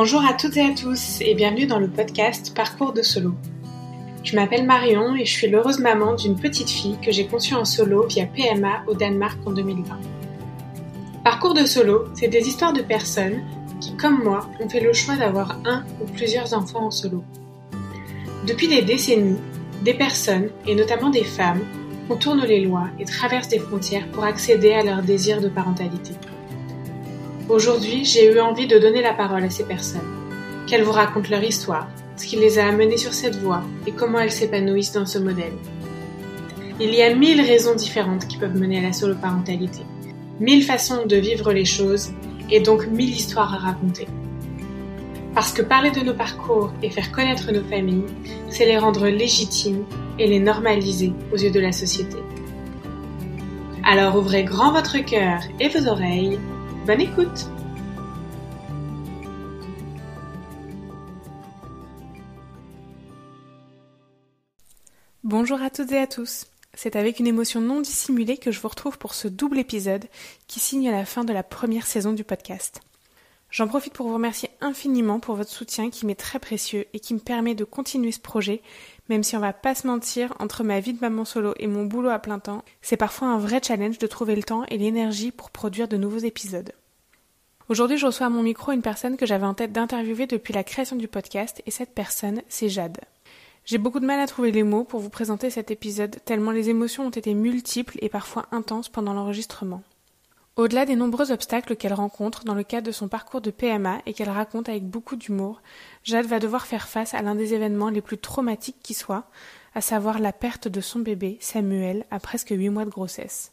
Bonjour à toutes et à tous et bienvenue dans le podcast Parcours de solo. Je m'appelle Marion et je suis l'heureuse maman d'une petite fille que j'ai conçue en solo via PMA au Danemark en 2020. Parcours de solo, c'est des histoires de personnes qui, comme moi, ont fait le choix d'avoir un ou plusieurs enfants en solo. Depuis des décennies, des personnes, et notamment des femmes, contournent les lois et traversent des frontières pour accéder à leur désir de parentalité. Aujourd'hui, j'ai eu envie de donner la parole à ces personnes, qu'elles vous racontent leur histoire, ce qui les a amenées sur cette voie et comment elles s'épanouissent dans ce modèle. Il y a mille raisons différentes qui peuvent mener à la solo-parentalité, mille façons de vivre les choses et donc mille histoires à raconter. Parce que parler de nos parcours et faire connaître nos familles, c'est les rendre légitimes et les normaliser aux yeux de la société. Alors ouvrez grand votre cœur et vos oreilles. Bonne écoute Bonjour à toutes et à tous. C'est avec une émotion non dissimulée que je vous retrouve pour ce double épisode qui signe la fin de la première saison du podcast. J'en profite pour vous remercier infiniment pour votre soutien qui m'est très précieux et qui me permet de continuer ce projet, même si on va pas se mentir, entre ma vie de maman solo et mon boulot à plein temps, c'est parfois un vrai challenge de trouver le temps et l'énergie pour produire de nouveaux épisodes. Aujourd'hui, je reçois à mon micro une personne que j'avais en tête d'interviewer depuis la création du podcast, et cette personne, c'est Jade. J'ai beaucoup de mal à trouver les mots pour vous présenter cet épisode, tellement les émotions ont été multiples et parfois intenses pendant l'enregistrement. Au-delà des nombreux obstacles qu'elle rencontre dans le cadre de son parcours de PMA et qu'elle raconte avec beaucoup d'humour, Jade va devoir faire face à l'un des événements les plus traumatiques qui soient, à savoir la perte de son bébé, Samuel, à presque huit mois de grossesse.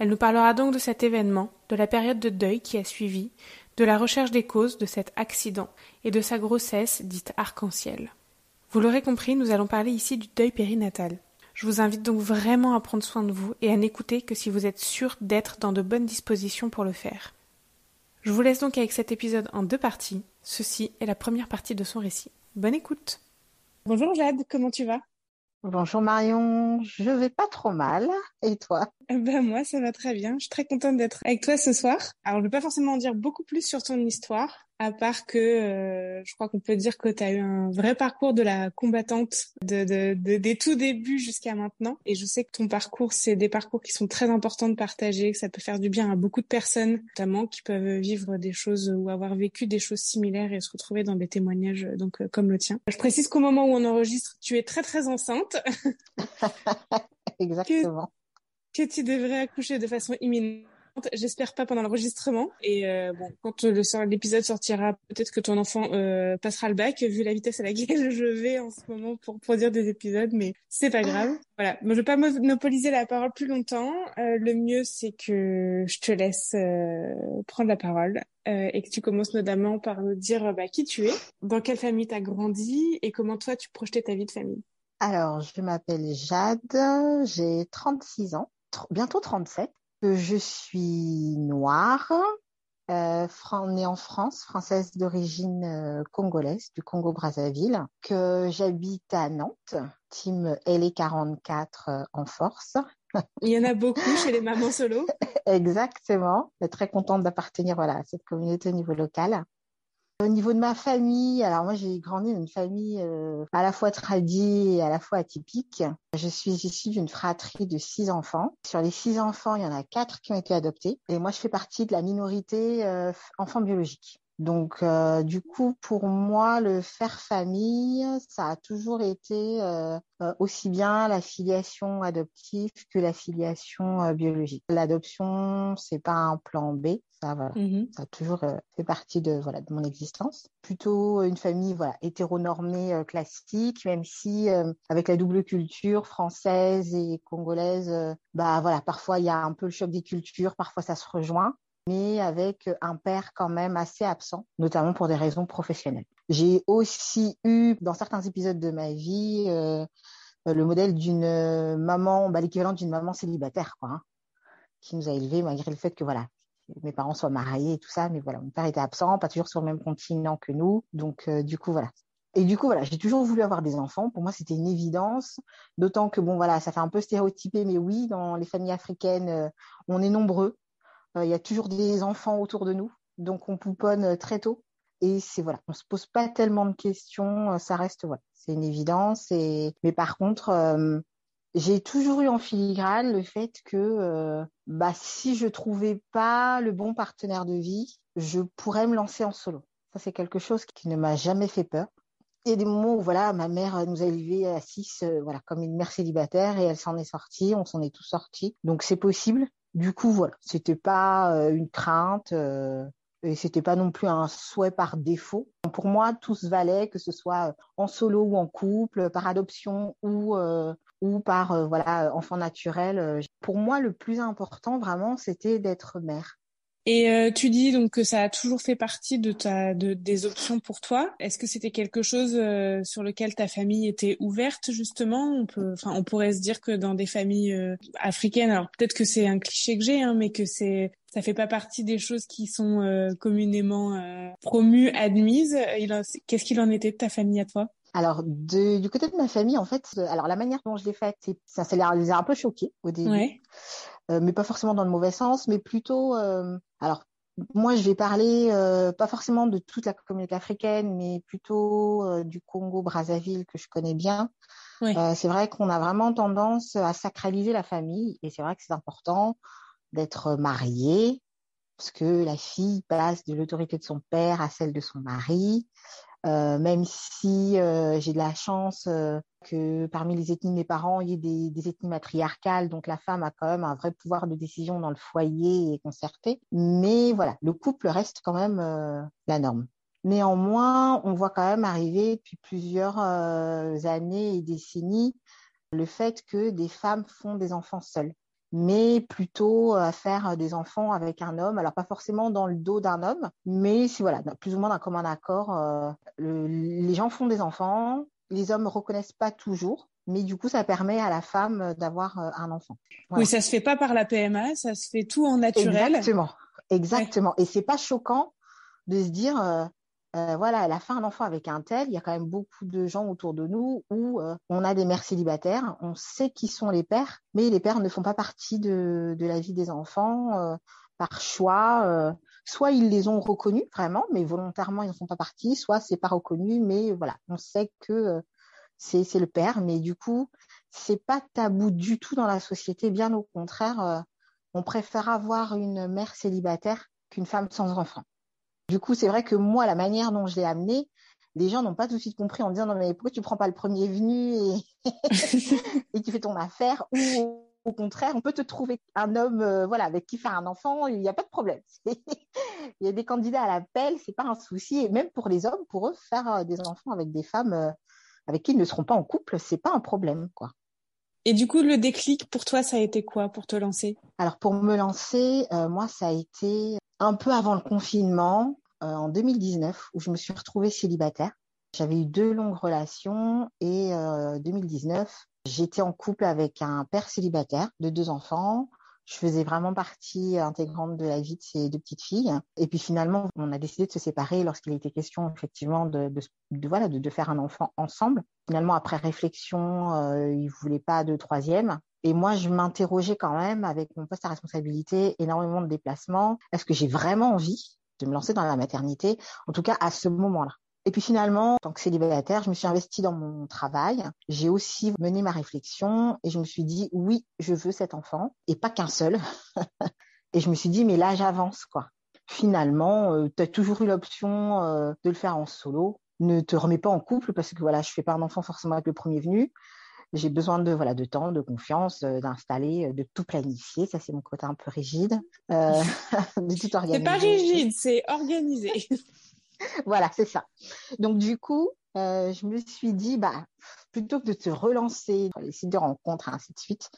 Elle nous parlera donc de cet événement, de la période de deuil qui a suivi, de la recherche des causes de cet accident et de sa grossesse dite arc-en-ciel. Vous l'aurez compris, nous allons parler ici du deuil périnatal. Je vous invite donc vraiment à prendre soin de vous et à n'écouter que si vous êtes sûr d'être dans de bonnes dispositions pour le faire. Je vous laisse donc avec cet épisode en deux parties. Ceci est la première partie de son récit. Bonne écoute. Bonjour Jade, comment tu vas? Bonjour Marion, je vais pas trop mal. Et toi? Ben moi, ça va très bien. Je suis très contente d'être avec toi ce soir. Alors, je vais pas forcément en dire beaucoup plus sur ton histoire, à part que euh, je crois qu'on peut dire que tu as eu un vrai parcours de la combattante de, de, de des tout débuts jusqu'à maintenant. Et je sais que ton parcours, c'est des parcours qui sont très importants de partager, que ça peut faire du bien à beaucoup de personnes, notamment qui peuvent vivre des choses ou avoir vécu des choses similaires et se retrouver dans des témoignages donc euh, comme le tien. Je précise qu'au moment où on enregistre, tu es très très enceinte. Exactement. Que, que tu devrais accoucher de façon imminente J'espère pas pendant l'enregistrement. Et euh, bon, quand l'épisode sortira, peut-être que ton enfant euh, passera le bac, vu la vitesse à laquelle je vais en ce moment pour produire des épisodes, mais c'est pas grave. Voilà, je vais pas monopoliser la parole plus longtemps. Euh, le mieux, c'est que je te laisse euh, prendre la parole euh, et que tu commences notamment par nous dire bah, qui tu es, dans quelle famille tu as grandi et comment toi tu projetais ta vie de famille. Alors, je m'appelle Jade, j'ai 36 ans, bientôt 37 que je suis noire, euh, née en France, française d'origine euh, congolaise, du Congo-Brazzaville, que j'habite à Nantes, team LE44 euh, en force. Il y en a beaucoup chez les mamans solo. Exactement. Très contente d'appartenir voilà, à cette communauté au niveau local. Au niveau de ma famille, alors moi j'ai grandi dans une famille euh, à la fois tradie et à la fois atypique. Je suis issue d'une fratrie de six enfants. Sur les six enfants, il y en a quatre qui ont été adoptés. Et moi je fais partie de la minorité euh, enfants biologiques. Donc, euh, du coup, pour moi, le faire famille, ça a toujours été euh, euh, aussi bien la filiation adoptive que la filiation biologique. L'adoption, c'est pas un plan B, ça, voilà, mmh ça a toujours fait partie de voilà de mon existence. Plutôt une famille voilà hétéronormée classique, même si avec la double culture française et congolaise, bah voilà, parfois il y a un peu le choc des cultures, parfois ça se rejoint mais avec un père quand même assez absent, notamment pour des raisons professionnelles. J'ai aussi eu, dans certains épisodes de ma vie, euh, le modèle d'une maman, bah, l'équivalent d'une maman célibataire, quoi, hein, qui nous a élevés malgré le fait que voilà, mes parents soient mariés et tout ça, mais voilà, mon père était absent, pas toujours sur le même continent que nous, donc euh, du coup voilà. Et du coup voilà, j'ai toujours voulu avoir des enfants. Pour moi, c'était une évidence, d'autant que bon voilà, ça fait un peu stéréotypé, mais oui, dans les familles africaines, euh, on est nombreux. Euh, il y a toujours des enfants autour de nous, donc on pouponne euh, très tôt. et c'est voilà, on se pose pas tellement de questions, ça reste voilà, c'est une évidence. Mais par contre, j'ai toujours eu en filigrane le fait que bah si je trouvais pas le bon partenaire de vie, je pourrais me lancer en solo. Ça c'est quelque chose qui ne m'a jamais fait peur. Il y a des moments où voilà, ma mère nous a élevés à six, voilà, comme une mère célibataire et elle s'en est sortie, on s'en est tous sortis. Donc c'est possible. Du coup voilà, c'était pas une crainte et c'était pas non plus un souhait par défaut. Pour moi, tout se valait, que ce soit en solo ou en couple, par adoption ou euh, ou par euh, voilà enfant naturel. Pour moi, le plus important vraiment, c'était d'être mère. Et euh, tu dis donc que ça a toujours fait partie de ta de, des options pour toi. Est-ce que c'était quelque chose euh, sur lequel ta famille était ouverte justement? On peut, enfin, on pourrait se dire que dans des familles euh, africaines, alors peut-être que c'est un cliché que j'ai, hein, mais que c'est ça fait pas partie des choses qui sont communément promues, admises. Qu'est-ce qu'il en était de ta famille à toi? Alors, du côté de ma famille, en fait, alors la manière dont je l'ai faite, ça, ça les a un peu choqués au début. Ouais. Euh, mais pas forcément dans le mauvais sens, mais plutôt, euh, alors moi je vais parler euh, pas forcément de toute la communauté africaine, mais plutôt du Congo Brazzaville que je connais bien. c'est vrai qu'on a vraiment tendance à sacraliser la famille, et c'est vrai que c'est important d'être marié, parce que la fille passe de l'autorité de son père à celle de son mari. Euh, même si euh, j'ai de la chance euh, que parmi les ethnies de mes parents, il y ait des, des, ethnies matriarcales, donc la femme a quand même un vrai pouvoir de décision dans le foyer et concerté. Mais voilà, le couple reste quand même la norme. Néanmoins, on voit quand même arriver depuis plusieurs années et décennies le fait que des femmes font des enfants seules mais plutôt à faire des enfants avec un homme. Alors pas forcément dans le dos d'un homme, mais si voilà, plus ou moins d'un commun accord. Euh, les gens font des enfants, les hommes reconnaissent pas toujours, mais du coup ça permet à la femme d'avoir euh, un enfant. Oui, ça se fait pas par la PMA, ça se fait tout en naturel. Exactement, exactement. Et c'est pas choquant de se dire euh, euh, voilà, elle a fait un enfant avec un tel. Il y a quand même beaucoup de gens autour de nous où euh, on a des mères célibataires. On sait qui sont les pères, mais les pères ne font pas partie de, la vie des enfants euh, par choix. soit ils les ont reconnus vraiment, mais volontairement ils ne font pas partie. Soit c'est pas reconnu, mais voilà, on sait que c'est c'est le père. Mais du coup, c'est pas tabou du tout dans la société. Bien au contraire, on préfère avoir une mère célibataire qu'une femme sans enfant. Du coup, c'est vrai que moi, la manière dont je l'ai amené, les gens n'ont pas tout de suite compris en disant non mais pourquoi tu prends pas le premier venu et, et tu fais ton affaire? Ou au contraire on peut te trouver un homme euh, voilà avec qui faire un enfant il n'y a pas de problème. Il y a des candidats à l'appel c'est pas un souci. Et même pour les hommes pour eux faire euh, des enfants avec des femmes euh, avec qui ils ne seront pas en couple c'est pas un problème quoi et du coup le déclic pour toi ça a été quoi pour te lancer? Alors pour me lancer moi ça a été un peu avant le confinement euh, en 2019 où je me suis retrouvée célibataire. J'avais eu deux longues relations et euh, 2019, j'étais en couple avec un père célibataire de deux enfants. Je faisais vraiment partie intégrante de la vie de ces deux petites filles. Et puis finalement, on a décidé de se séparer lorsqu'il était question effectivement de, voilà de, faire un enfant ensemble. Finalement, après réflexion, euh, il voulait pas de troisième. Et moi, je m'interrogeais quand même avec mon poste à responsabilité, énormément de déplacements. Est-ce que j'ai vraiment envie de me lancer dans la maternité, en tout cas à ce moment-là. Et puis finalement, en tant que célibataire, je me suis investie dans mon travail. J'ai aussi mené ma réflexion et je me suis dit, oui, je veux cet enfant et pas qu'un seul. et je me suis dit, mais là, j'avance, quoi. Finalement, euh, tu as toujours eu l'option euh, de le faire en solo. Ne te remets pas en couple parce que voilà, je fais pas un enfant forcément avec le premier venu j'ai besoin de voilà de temps, de confiance, euh, d'installer, euh, de tout planifier. Ça c'est mon côté un peu rigide, euh, de tout organiser. C'est pas rigide, c'est organisé. voilà, c'est ça. Donc du coup, euh, je me suis dit bah plutôt que de te relancer sur les sites de rencontres ainsi de suite,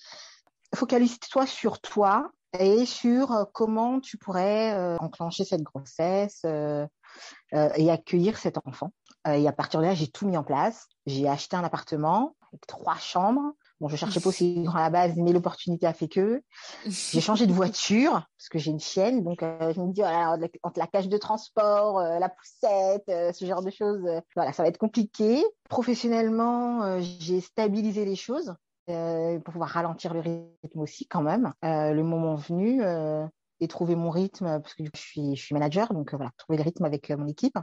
focalise-toi sur toi et sur comment tu pourrais enclencher cette grossesse et accueillir cet enfant. et à partir de là, j'ai tout mis en place. J'ai acheté un appartement avec trois chambres. Bon, je cherchais pas aussi grand à la base, mais l'opportunité a fait que j'ai changé de voiture parce que j'ai une chienne, donc euh, je me dis voilà, entre la cage de transport, euh, la poussette, euh, ce genre de choses, voilà, ça va être compliqué. Professionnellement, j'ai stabilisé les choses pour pouvoir ralentir le rythme aussi quand même. le moment venu et trouver mon rythme parce que je suis je suis manager, donc voilà, trouver le rythme avec mon équipe.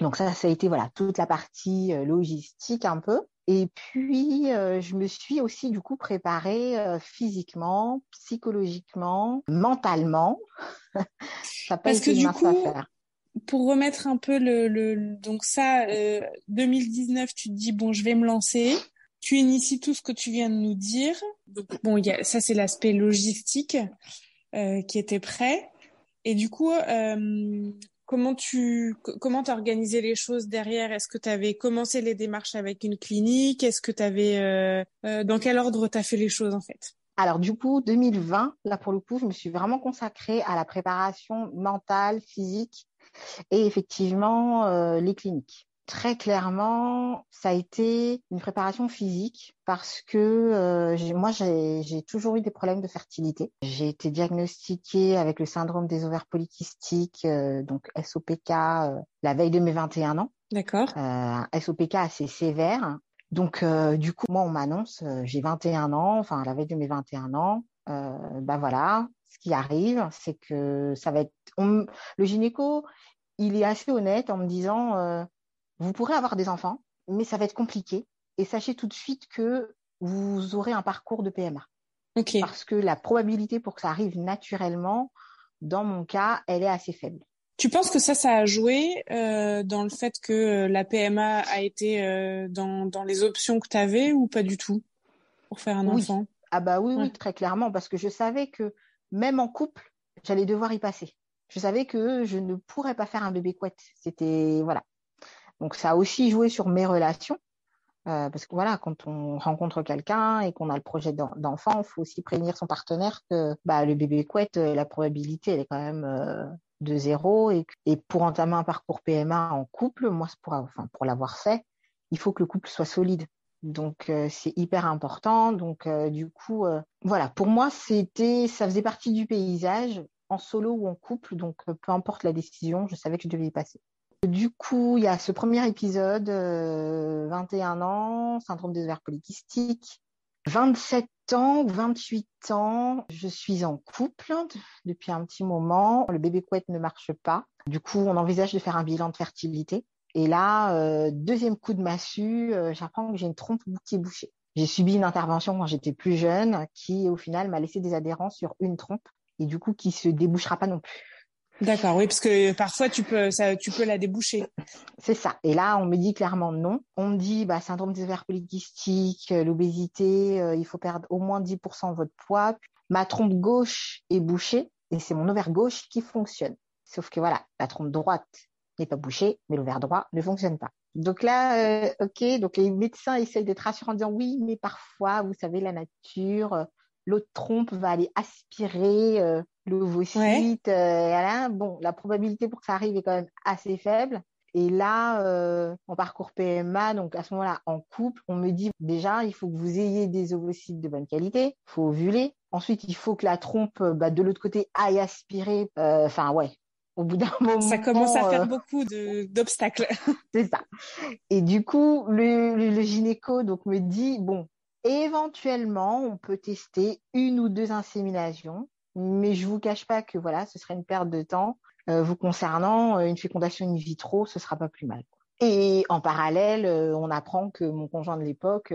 Donc ça, ça a été voilà toute la partie logistique un peu. Et puis, je me suis aussi du coup préparée physiquement, psychologiquement, mentalement. ça Parce que du coup, pour remettre un peu le, le donc ça, 2019, tu te dis bon, je vais me lancer tu inities tout ce que tu viens de nous dire. Donc bon, y a, ça c'est l'aspect logistique euh, qui était prêt. Et du coup, euh, comment tu comment as organisé les choses derrière? Est-ce que tu commencé les démarches avec une clinique? Est-ce que tu euh, euh, dans quel ordre tu as fait les choses en fait? Alors du coup, 2020, là pour le coup, je me suis vraiment consacrée à la préparation mentale, physique et effectivement euh, les cliniques. Très clairement, ça a été une préparation physique parce que euh, moi, j'ai toujours eu des problèmes de fertilité. J'ai été diagnostiquée avec le syndrome des ovaires polykystiques, euh, donc SOPK, euh, la veille de mes 21 ans. D'accord. Un SOPK assez sévère. Donc, du coup, moi, on m'annonce, j'ai 21 ans, enfin, la veille de mes 21 ans. ben voilà, ce qui arrive, c'est que ça va être... le gynéco, il est assez honnête en me disant vous pourrez avoir des enfants, mais ça va être compliqué. Et sachez tout de suite que vous aurez un parcours de PMA. Parce que la probabilité pour que ça arrive naturellement, dans mon cas, elle est assez faible. Tu penses que ça, ça a joué euh, dans le fait que euh, la PMA a été euh, dans, dans les options que tu avais ou pas du tout pour faire un enfant? Ah bah oui, oui, très clairement, parce que je savais que même en couple, j'allais devoir y passer. Je savais que je ne pourrais pas faire un bébé couette. C'était voilà, donc ça a aussi joué sur mes relations. Euh, parce que voilà, quand on rencontre quelqu'un et qu'on a le projet d'enfant, il faut aussi prévenir son partenaire que bah, le bébé couette, euh, la probabilité, elle est quand même euh, de zéro. Et, pour entamer un parcours PMA en couple, moi, pour, enfin, pour l'avoir fait, il faut que le couple soit solide. Donc c'est hyper important. Donc du coup, voilà, pour moi, c'était, ça faisait partie du paysage en solo ou en couple. Donc peu importe la décision, je savais que je devais y passer. Du coup, il y a ce premier épisode, 21 euh, ans, syndrome des ovaires polykystiques. 27 ans ou 28 ans, je suis en couple depuis un petit moment. Le bébé couette ne marche pas. Du coup, on envisage de faire un bilan de fertilité. Et là, euh, deuxième coup de massue, euh, j'apprends que j'ai une trompe qui est bouchée. J'ai subi une intervention quand j'étais plus jeune qui, au final, m'a laissé des adhérents sur une trompe et du coup qui se débouchera pas non plus. D'accord, oui, parce que parfois tu peux, tu peux la déboucher. C'est ça. Et là, on me dit clairement non. On me dit, bah, syndrome des ovaires polykystiques, euh, l'obésité, euh, il faut perdre au moins 10% de votre poids. Ma trompe gauche est bouchée et c'est mon ovaire gauche qui fonctionne. Sauf que voilà, la trompe droite n'est pas bouchée, mais l'ovaire droit ne fonctionne pas. Donc là, euh, ok, donc les médecins essayent d'être rassurants en disant oui, mais parfois, vous savez, la nature, l'autre trompe va aller aspirer euh, l'ovocyte. Euh, bon, la probabilité pour que ça arrive est quand même assez faible. Et là, euh, en parcours PMA, donc à ce moment-là, en couple, on me dit déjà, il faut que vous ayez des ovocytes de bonne qualité, il faut ovuler. Ensuite, il faut que la trompe, bah, de l'autre côté, aille aspirer. Euh, enfin, ouais, au bout d'un moment. Ça commence à faire beaucoup d'obstacles. c'est ça. Et du coup, le, le, le, gynéco donc me dit bon, Éventuellement, on peut tester une ou deux inséminations, mais je vous cache pas que voilà, ce serait une perte de temps. Euh, vous concernant, euh, une fécondation in vitro, ce sera pas plus mal. Et en parallèle, euh, on apprend que mon conjoint de l'époque,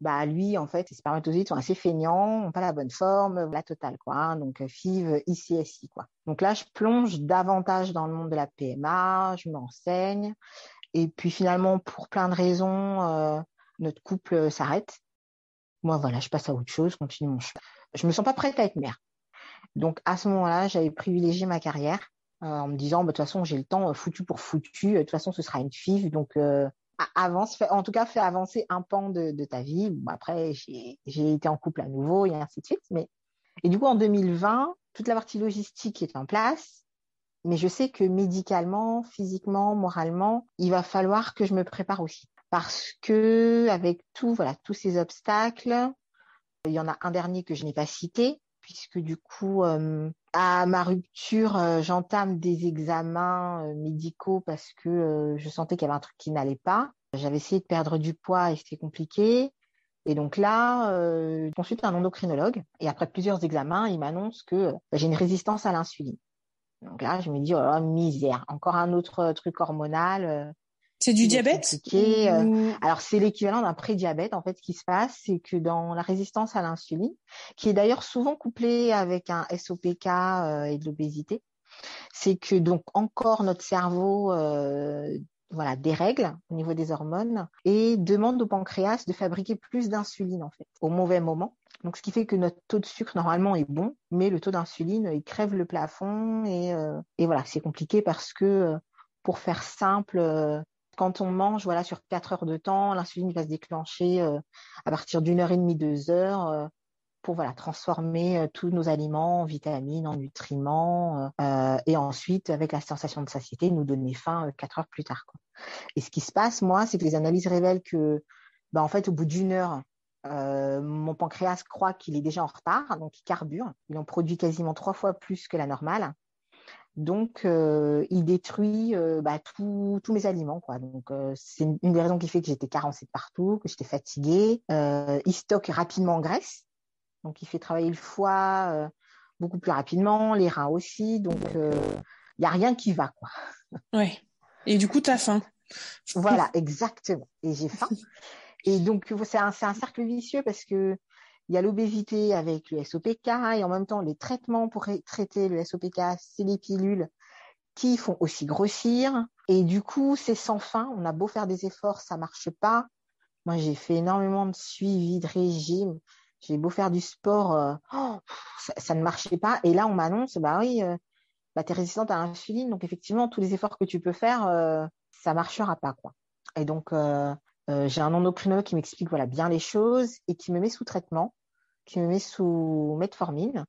bah lui, en fait, les spermatozoïdes sont assez feignants, n'ont pas la bonne forme, la totale, quoi. Hein, donc FIV, ICSI, quoi. Donc là, je plonge davantage dans le monde de la PMA, je m'enseigne. Et puis finalement, pour plein de raisons, notre couple s'arrête. Moi, voilà, je passe à autre chose, continue mon chemin. Je me sens pas prête à être mère. Donc, à ce moment-là, j'avais privilégié ma carrière euh, en me disant, bah, de toute façon, j'ai le temps, euh, foutu pour foutu. De toute façon, ce sera une fille. Donc, avance, en tout cas, fais avancer un pan de, ta vie. après, j'ai été en couple à nouveau et ainsi de suite. Mais et du coup, en 2020, toute la partie logistique est en place. Mais je sais que médicalement, physiquement, moralement, il va falloir que je me prépare aussi parce que avec tout, voilà, tous ces obstacles, il y en a un dernier que je n'ai pas cité, puisque du coup, euh, à ma rupture, euh, j'entame des examens euh, médicaux parce que je sentais qu'il y avait un truc qui n'allait pas. J'avais essayé de perdre du poids et c'était compliqué. Et donc là, je consulte un endocrinologue et après plusieurs examens, il m'annonce que j'ai une résistance à l'insuline. Donc là, je me dis, oh misère, encore un autre truc hormonal. C'est du diabète Alors, c'est l'équivalent d'un prédiabète. En fait, ce qui se passe, c'est que dans la résistance à l'insuline, qui est d'ailleurs souvent couplée avec un SOPK et de l'obésité, c'est que donc encore notre cerveau euh, voilà, dérègle au niveau des hormones et demande au pancréas de fabriquer plus d'insuline en fait au mauvais moment. Donc ce qui fait que notre taux de sucre normalement est bon, mais le taux d'insuline il crève le plafond et, euh, et voilà c'est compliqué parce que euh, pour faire simple, euh, quand on mange voilà sur quatre heures de temps, l'insuline va se déclencher à partir d'une heure et demie, deux heures pour voilà transformer euh, tous nos aliments en vitamines, en nutriments, euh, et ensuite avec la sensation de satiété nous donner faim euh, quatre heures plus tard. Et ce qui se passe, moi, c'est que les analyses révèlent que, bah, en fait, au bout d'une heure, euh, mon pancréas croit qu'il est déjà en retard, donc il carbure. Il en produit quasiment trois fois plus que la normale. Donc, euh, il détruit euh, bah, tous mes aliments. Quoi. Donc, euh, c'est une, une, des raisons qui fait que j'étais carencée de partout, que j'étais fatiguée. il stocke rapidement en graisse. Donc, il fait travailler le foie euh, beaucoup plus rapidement, les reins aussi. Donc, il euh, n'y a rien qui va, quoi. Ouais. Et du coup, tu as faim. Voilà, exactement. Et j'ai faim. Et donc, c'est un, un, cercle vicieux parce que il y a l'obésité avec le SOPK et en même temps, les traitements pour traiter le SOPK, c'est les pilules qui font aussi grossir. Et du coup, c'est sans fin. On a beau faire des efforts, ça marche pas. Moi, j'ai fait énormément de suivi, de régime. J'ai beau faire du sport, euh, oh, ça, ne marchait pas. Et là, on m'annonce, bah oui, euh, bah, tu es résistante à l'insuline, donc effectivement, tous les efforts que tu peux faire, euh, ça marchera pas. quoi. Et donc, euh, j'ai un endocrinologue qui m'explique voilà, bien les choses et qui me met sous traitement, qui me met sous metformine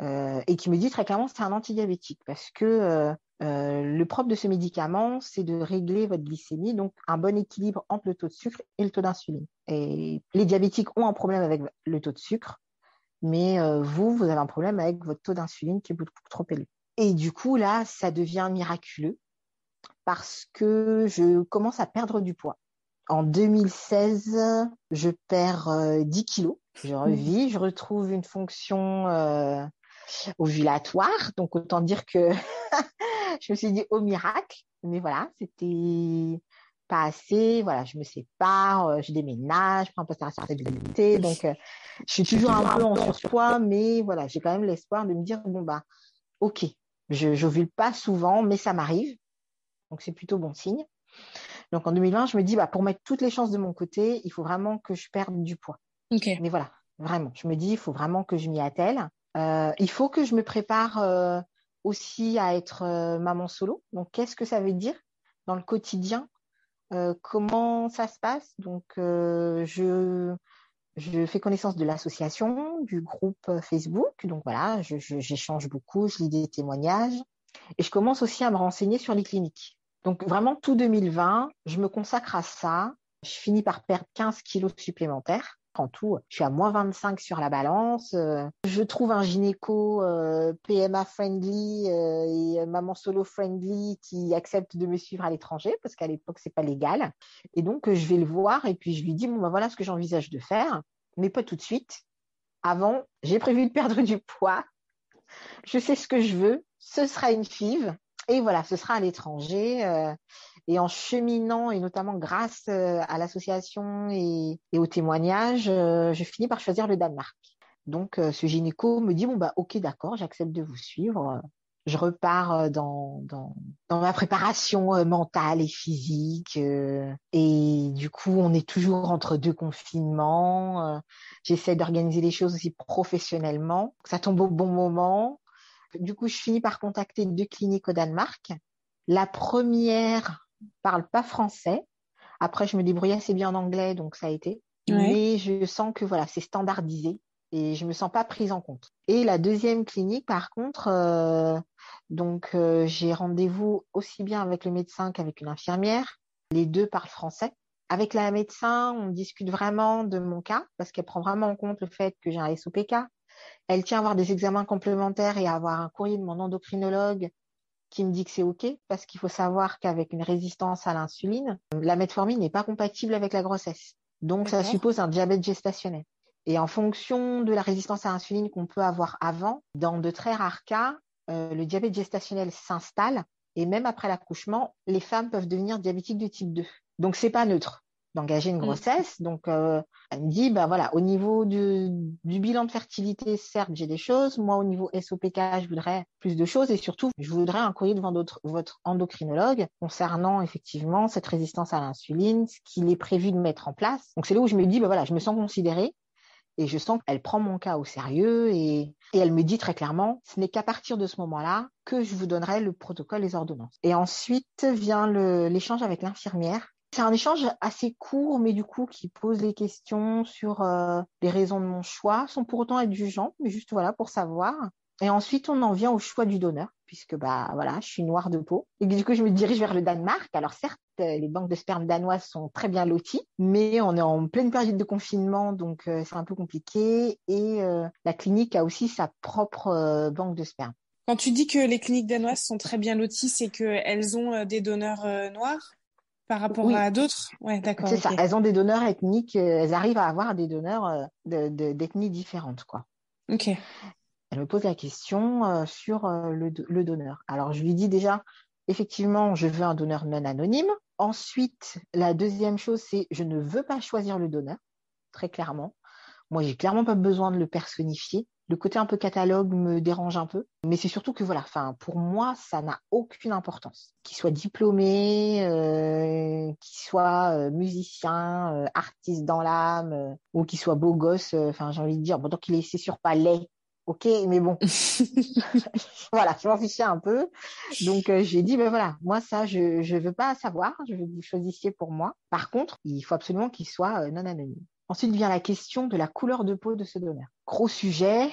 et qui me dit très clairement c'est un antidiabétique parce que euh, le propre de ce médicament, c'est de régler votre glycémie, donc un bon équilibre entre le taux de sucre et le taux d'insuline. Et les diabétiques ont un problème avec le taux de sucre, mais euh, vous, vous avez un problème avec votre taux d'insuline qui est beaucoup trop élevé. Et du coup, là, ça devient miraculeux parce que je commence à perdre du poids. En 2016, je perds 10 euh, kilos. Je revis, je retrouve une fonction ovulatoire. Donc, autant dire que je me suis dit au miracle, mais voilà, c'était pas assez. Voilà, je me sépare, euh, je déménage, je prends un poste à responsabilité. Donc, euh, je suis toujours un peu en surpoids, mais voilà, j'ai quand même l'espoir de me dire bon bah, ok, je n'ovule pas souvent, mais ça m'arrive. Donc, c'est plutôt bon signe. Donc, en 2020, je me dis bah pour mettre toutes les chances de mon côté, il faut vraiment que je perde du poids. Mais voilà, vraiment, je me dis il faut vraiment que je m'y attelle. Euh, il faut que je me prépare euh, aussi à être euh, maman solo. Donc, qu'est-ce que ça veut dire dans le quotidien? Comment ça se passe? Donc, je, je fais connaissance de l'association, du groupe Facebook. Donc, voilà, j'échange je, beaucoup, je lis des témoignages. Et je commence aussi à me renseigner sur les cliniques. Donc, vraiment, tout 2020, je me consacre à ça. Je finis par perdre 15 kilos supplémentaires. En tout, je suis à moins 25 sur la balance. Euh, je trouve un gynéco euh, PMA friendly euh, et maman solo friendly qui accepte de me suivre à l'étranger parce qu'à l'époque c'est pas légal. Et donc je vais le voir et puis je lui dis bon ben voilà ce que j'envisage de faire, mais pas tout de suite. Avant, j'ai prévu de perdre du poids. Je sais ce que je veux. Ce sera une FIV et voilà, ce sera à l'étranger. Et en cheminant, et notamment grâce euh, à l'association et, et aux témoignages, euh, je finis par choisir le Danemark. Donc, euh, ce gynéco me dit, bon, bah, ok, d'accord, j'accepte de vous suivre. Je repars dans, dans, dans ma préparation mentale et physique. et du coup, on est toujours entre deux confinements. J'essaie d'organiser les choses aussi professionnellement. Ça tombe au bon moment. Du coup, je finis par contacter deux cliniques au Danemark. La première parle pas français. Après, je me débrouillais assez bien en anglais, donc ça a été. Mais je sens que voilà, c'est standardisé et je me sens pas prise en compte. Et la deuxième clinique, par contre, euh, donc euh, j'ai rendez-vous aussi bien avec le médecin qu'avec une infirmière. Les deux parlent français. Avec la médecin, on discute vraiment de mon cas parce qu'elle prend vraiment en compte le fait que j'ai un SOPK. Elle tient à avoir des examens complémentaires et à avoir un courrier de mon endocrinologue qui me dit que c'est OK parce qu'il faut savoir qu'avec une résistance à l'insuline, la metformine n'est pas compatible avec la grossesse. Donc, ça suppose un diabète gestationnel. Et en fonction de la résistance à l'insuline qu'on peut avoir avant, dans de très rares cas, le diabète gestationnel s'installe et même après l'accouchement, les femmes peuvent devenir diabétiques de type 2. Donc c'est pas neutre d'engager une mm. grossesse. Donc, euh, elle me dit, ben voilà, au niveau du, bilan de fertilité, certes, j'ai des choses. Moi, au niveau SOPK, je voudrais plus de choses et surtout, je voudrais un courrier devant votre endocrinologue concernant effectivement cette résistance à l'insuline, ce qu'il est prévu de mettre en place. Donc, c'est là où je me dis, ben voilà, je me sens considérée. Et je sens qu'elle prend mon cas au sérieux et, et elle me dit très clairement, ce n'est qu'à partir de ce moment-là que je vous donnerai le protocole, les ordonnances. Et ensuite vient l'échange avec l'infirmière c'est un échange assez court, mais du coup qui pose les questions sur euh, les raisons de mon choix, sans pour autant être jugeant, mais juste voilà pour savoir. Et ensuite, on en vient au choix du donneur, puisque bah voilà, je suis noire de peau. Et du coup, je me dirige vers le Danemark. Alors certes, les banques de sperme danoises sont très bien loties, mais on est en pleine période de confinement, donc euh, c'est un peu compliqué. Et euh, la clinique a aussi sa propre banque de sperme. Quand tu dis que les cliniques danoises sont très bien loties, c'est qu'elles ont des donneurs noirs? Par rapport à d'autres Ouais, d'accord. C'est ça. Elles ont des donneurs ethniques. Euh, elles arrivent à avoir des donneurs euh, d'ethnies différentes, quoi. Ok. Elle me pose la question euh, sur le, le, donneur. Alors, je lui dis déjà, effectivement, je veux un donneur non anonyme. Ensuite, la deuxième chose, c'est je ne veux pas choisir le donneur, très clairement. Moi, j'ai clairement pas besoin de le personnifier. Le côté un peu catalogue me dérange un peu, mais c'est surtout que voilà, enfin pour moi ça n'a aucune importance. Qu'il soit diplômé, euh, qu'il soit euh, musicien, euh, artiste dans l'âme, euh, ou qu'il soit beau gosse. Enfin j'ai envie de dire, bon tant qu'il est c'est sûr pas laid, ok, mais bon, voilà, je m'en fichais un peu. Donc j'ai dit ben voilà, moi ça je je veux pas savoir, je veux que vous choisissiez pour moi. Par contre, il faut absolument qu'il soit non anonyme. Ensuite vient la question de la couleur de peau de ce donneur. Gros sujet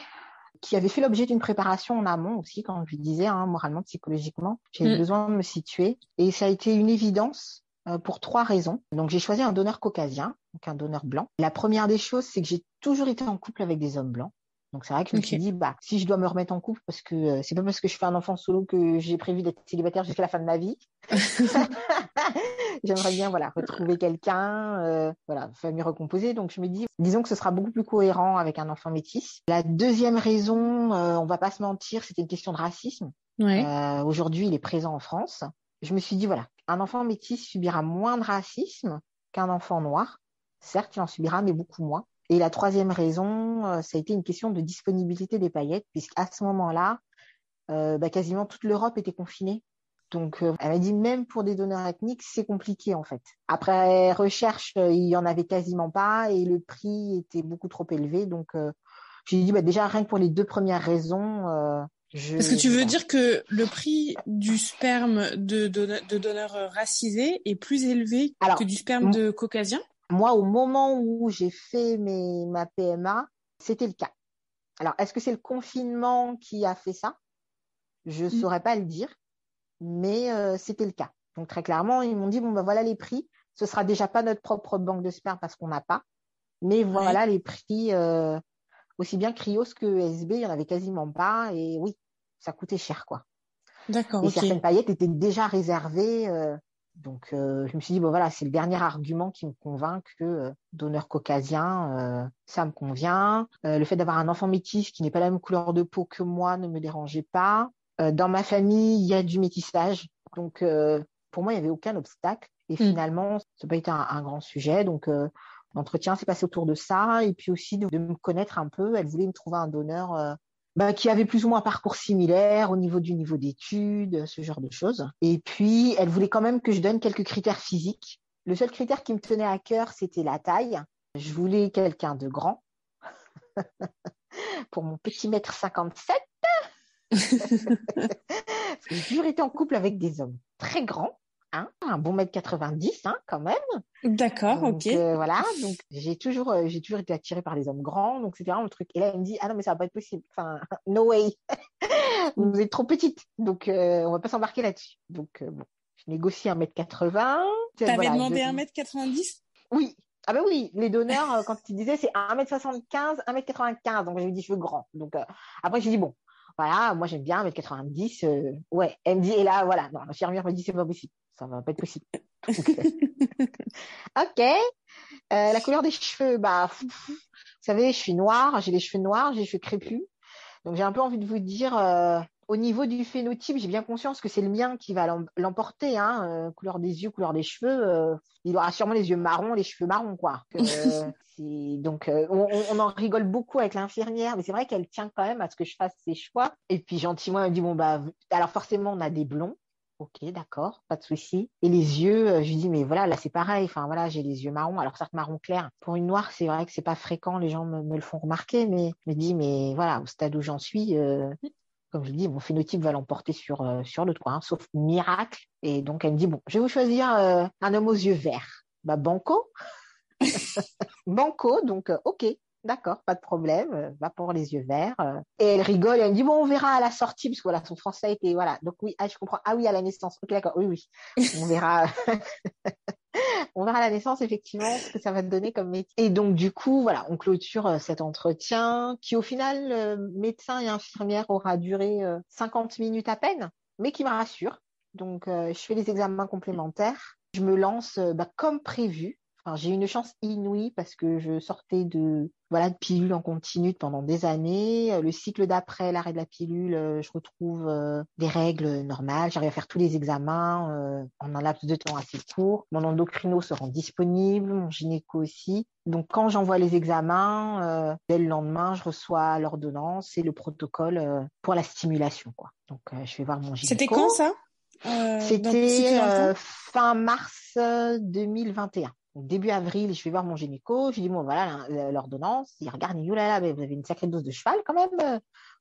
qui avait fait l'objet d'une préparation en amont aussi, quand je disais, hein, moralement, psychologiquement. J'avais mm. besoin de me situer. Et ça a été une évidence euh, pour trois raisons. Donc j'ai choisi un donneur caucasien, donc un donneur blanc. La première des choses, c'est que j'ai toujours été en couple avec des hommes blancs. Donc c'est vrai que je me suis dit, bah, si je dois me remettre en couple, parce que euh, c'est pas parce que je fais un enfant solo que j'ai prévu d'être célibataire jusqu'à la fin de ma vie. J'aimerais bien, voilà, retrouver quelqu'un, euh, voilà, famille recomposée. Donc je me dis, disons que ce sera beaucoup plus cohérent avec un enfant métis. La deuxième raison, euh, on va pas se mentir, c'était une question de racisme. Euh, Aujourd'hui, il est présent en France. Je me suis dit, voilà, un enfant métis subira moins de racisme qu'un enfant noir. Certes, il en subira, mais beaucoup moins. Et la troisième raison, euh, ça a été une question de disponibilité des paillettes, puisqu'à ce moment-là, euh, bah, quasiment toute l'Europe était confinée. Donc, euh, elle m'a dit même pour des donneurs ethniques, c'est compliqué en fait. Après recherche, il y en avait quasiment pas et le prix était beaucoup trop élevé. Donc, j'ai dit bah, déjà rien que pour les deux premières raisons. Je... Est-ce que tu veux dire que le prix du sperme de, de donneurs racisés est plus élevé que du sperme de caucasiens moi, au moment où j'ai fait mes, ma PMA, c'était le cas. Alors, est-ce que c'est le confinement qui a fait ça? Je ne mm. saurais pas le dire, mais euh, c'était le cas. Donc, très clairement, ils m'ont dit, bon, ben voilà les prix. Ce sera déjà pas notre propre banque de sperme parce qu'on n'a pas. Mais voilà les prix, euh, aussi bien Cryos que SB, il n'y en avait quasiment pas. Et oui, ça coûtait cher, quoi. D'accord. Et certaines paillettes étaient déjà réservées euh, donc, je me suis dit, bon voilà, c'est le dernier argument qui me convainc que donneur caucasien, ça me convient. le fait d'avoir un enfant métis qui n'est pas la même couleur de peau que moi ne me dérangeait pas. Dans ma famille, il y a du métissage. Donc, pour moi, il n'y avait aucun obstacle. Et mm. finalement, ça n'a pas été un, grand sujet. Donc, l'entretien s'est passé autour de ça. Et puis aussi de, de, me connaître un peu. Elle voulait me trouver un donneur bah, qui avait plus ou moins un parcours similaire au niveau du niveau d'études, ce genre de choses. Et puis, elle voulait quand même que je donne quelques critères physiques. Le seul critère qui me tenait à cœur, c'était la taille. Je voulais quelqu'un de grand. Pour mon petit mètre 57. J'ai toujours été en couple avec des hommes très grands Hein, un bon mètre 90 hein, quand même. D'accord, ok. Euh, voilà, donc j'ai toujours, euh, j'ai toujours été attirée par les hommes grands, donc c'était vraiment le truc. Et là, elle me dit, ah non, mais ça va pas être possible. Enfin, no way. Vous êtes trop petite, donc euh, on va pas s'embarquer là-dessus. Donc bon, je négocie un mètre 80. T'avais voilà, demandé un mètre 90 Oui. Ah ben oui, les donneurs, quand ils disaient c'est 1m75, 1m95, donc j'ai dit je veux grand. Donc après j'ai dit bon, voilà, moi j'aime bien 1m90, ouais. Elle me dit, et là voilà, non, l'infirmière me dit c'est pas possible ça va pas être possible. ok. Euh, la couleur des cheveux, bah, vous savez, je suis noire, j'ai les cheveux noirs, j'ai les cheveux crépus. Donc j'ai un peu envie de vous dire, euh, au niveau du phénotype, j'ai bien conscience que c'est le mien qui va l'emporter. Hein, euh, couleur des yeux, couleur des cheveux. Euh, il aura sûrement les yeux marrons, les cheveux marrons, quoi. donc, on, en rigole beaucoup avec l'infirmière, mais c'est vrai qu'elle tient quand même à ce que je fasse ses choix. Et puis gentiment, elle me dit bon bah, alors forcément, on a des blonds. Ok, d'accord, pas de souci. Et les yeux, je lui dis mais voilà, là c'est pareil. Enfin voilà, j'ai les yeux marrons. Alors certes marron clair. Pour une noire, c'est vrai que c'est pas fréquent. Les gens me, le font remarquer, mais je me dis mais voilà, au stade où j'en suis, comme je dis, mon phénotype va l'emporter sur, euh, sur l'autre, hein, sauf miracle. Et donc, elle me dit, bon, je vais vous choisir euh, un homme aux yeux verts. Bah, banco. banco, donc, euh, ok, d'accord, pas de problème, va pour les yeux verts. Et elle rigole, elle me dit, bon, on verra à la sortie, parce que voilà, son français était, voilà. Donc, oui, ah, je comprends. Ah oui, à la naissance. Ok, d'accord, oui, oui. On verra. on verra la naissance effectivement ce que ça va te donner comme métier. Et donc du coup, voilà, on clôture euh, cet entretien qui au final, euh, médecin et infirmière aura duré 50 euh, minutes à peine, mais qui me rassure. Donc je fais les examens complémentaires. Je me lance bah, comme prévu j'ai eu une chance inouïe parce que je sortais de voilà de pilule en continu pendant des années. Euh, le cycle d'après l'arrêt de la pilule, euh, je retrouve euh, des règles normales. J'arrive à faire tous les examens en un laps de temps assez court. Mon endocrino se rend disponible, mon gynéco aussi. Donc quand j'envoie les examens, dès le lendemain, je reçois l'ordonnance et le protocole pour la stimulation. Quoi. Donc je vais voir mon gynéco. C'était quand ça? C'était fin mars 2021 début avril, je vais voir mon gynéco, je lui dis bon voilà l'ordonnance, il regarde, il dit là là, vous avez une sacrée dose de cheval quand même.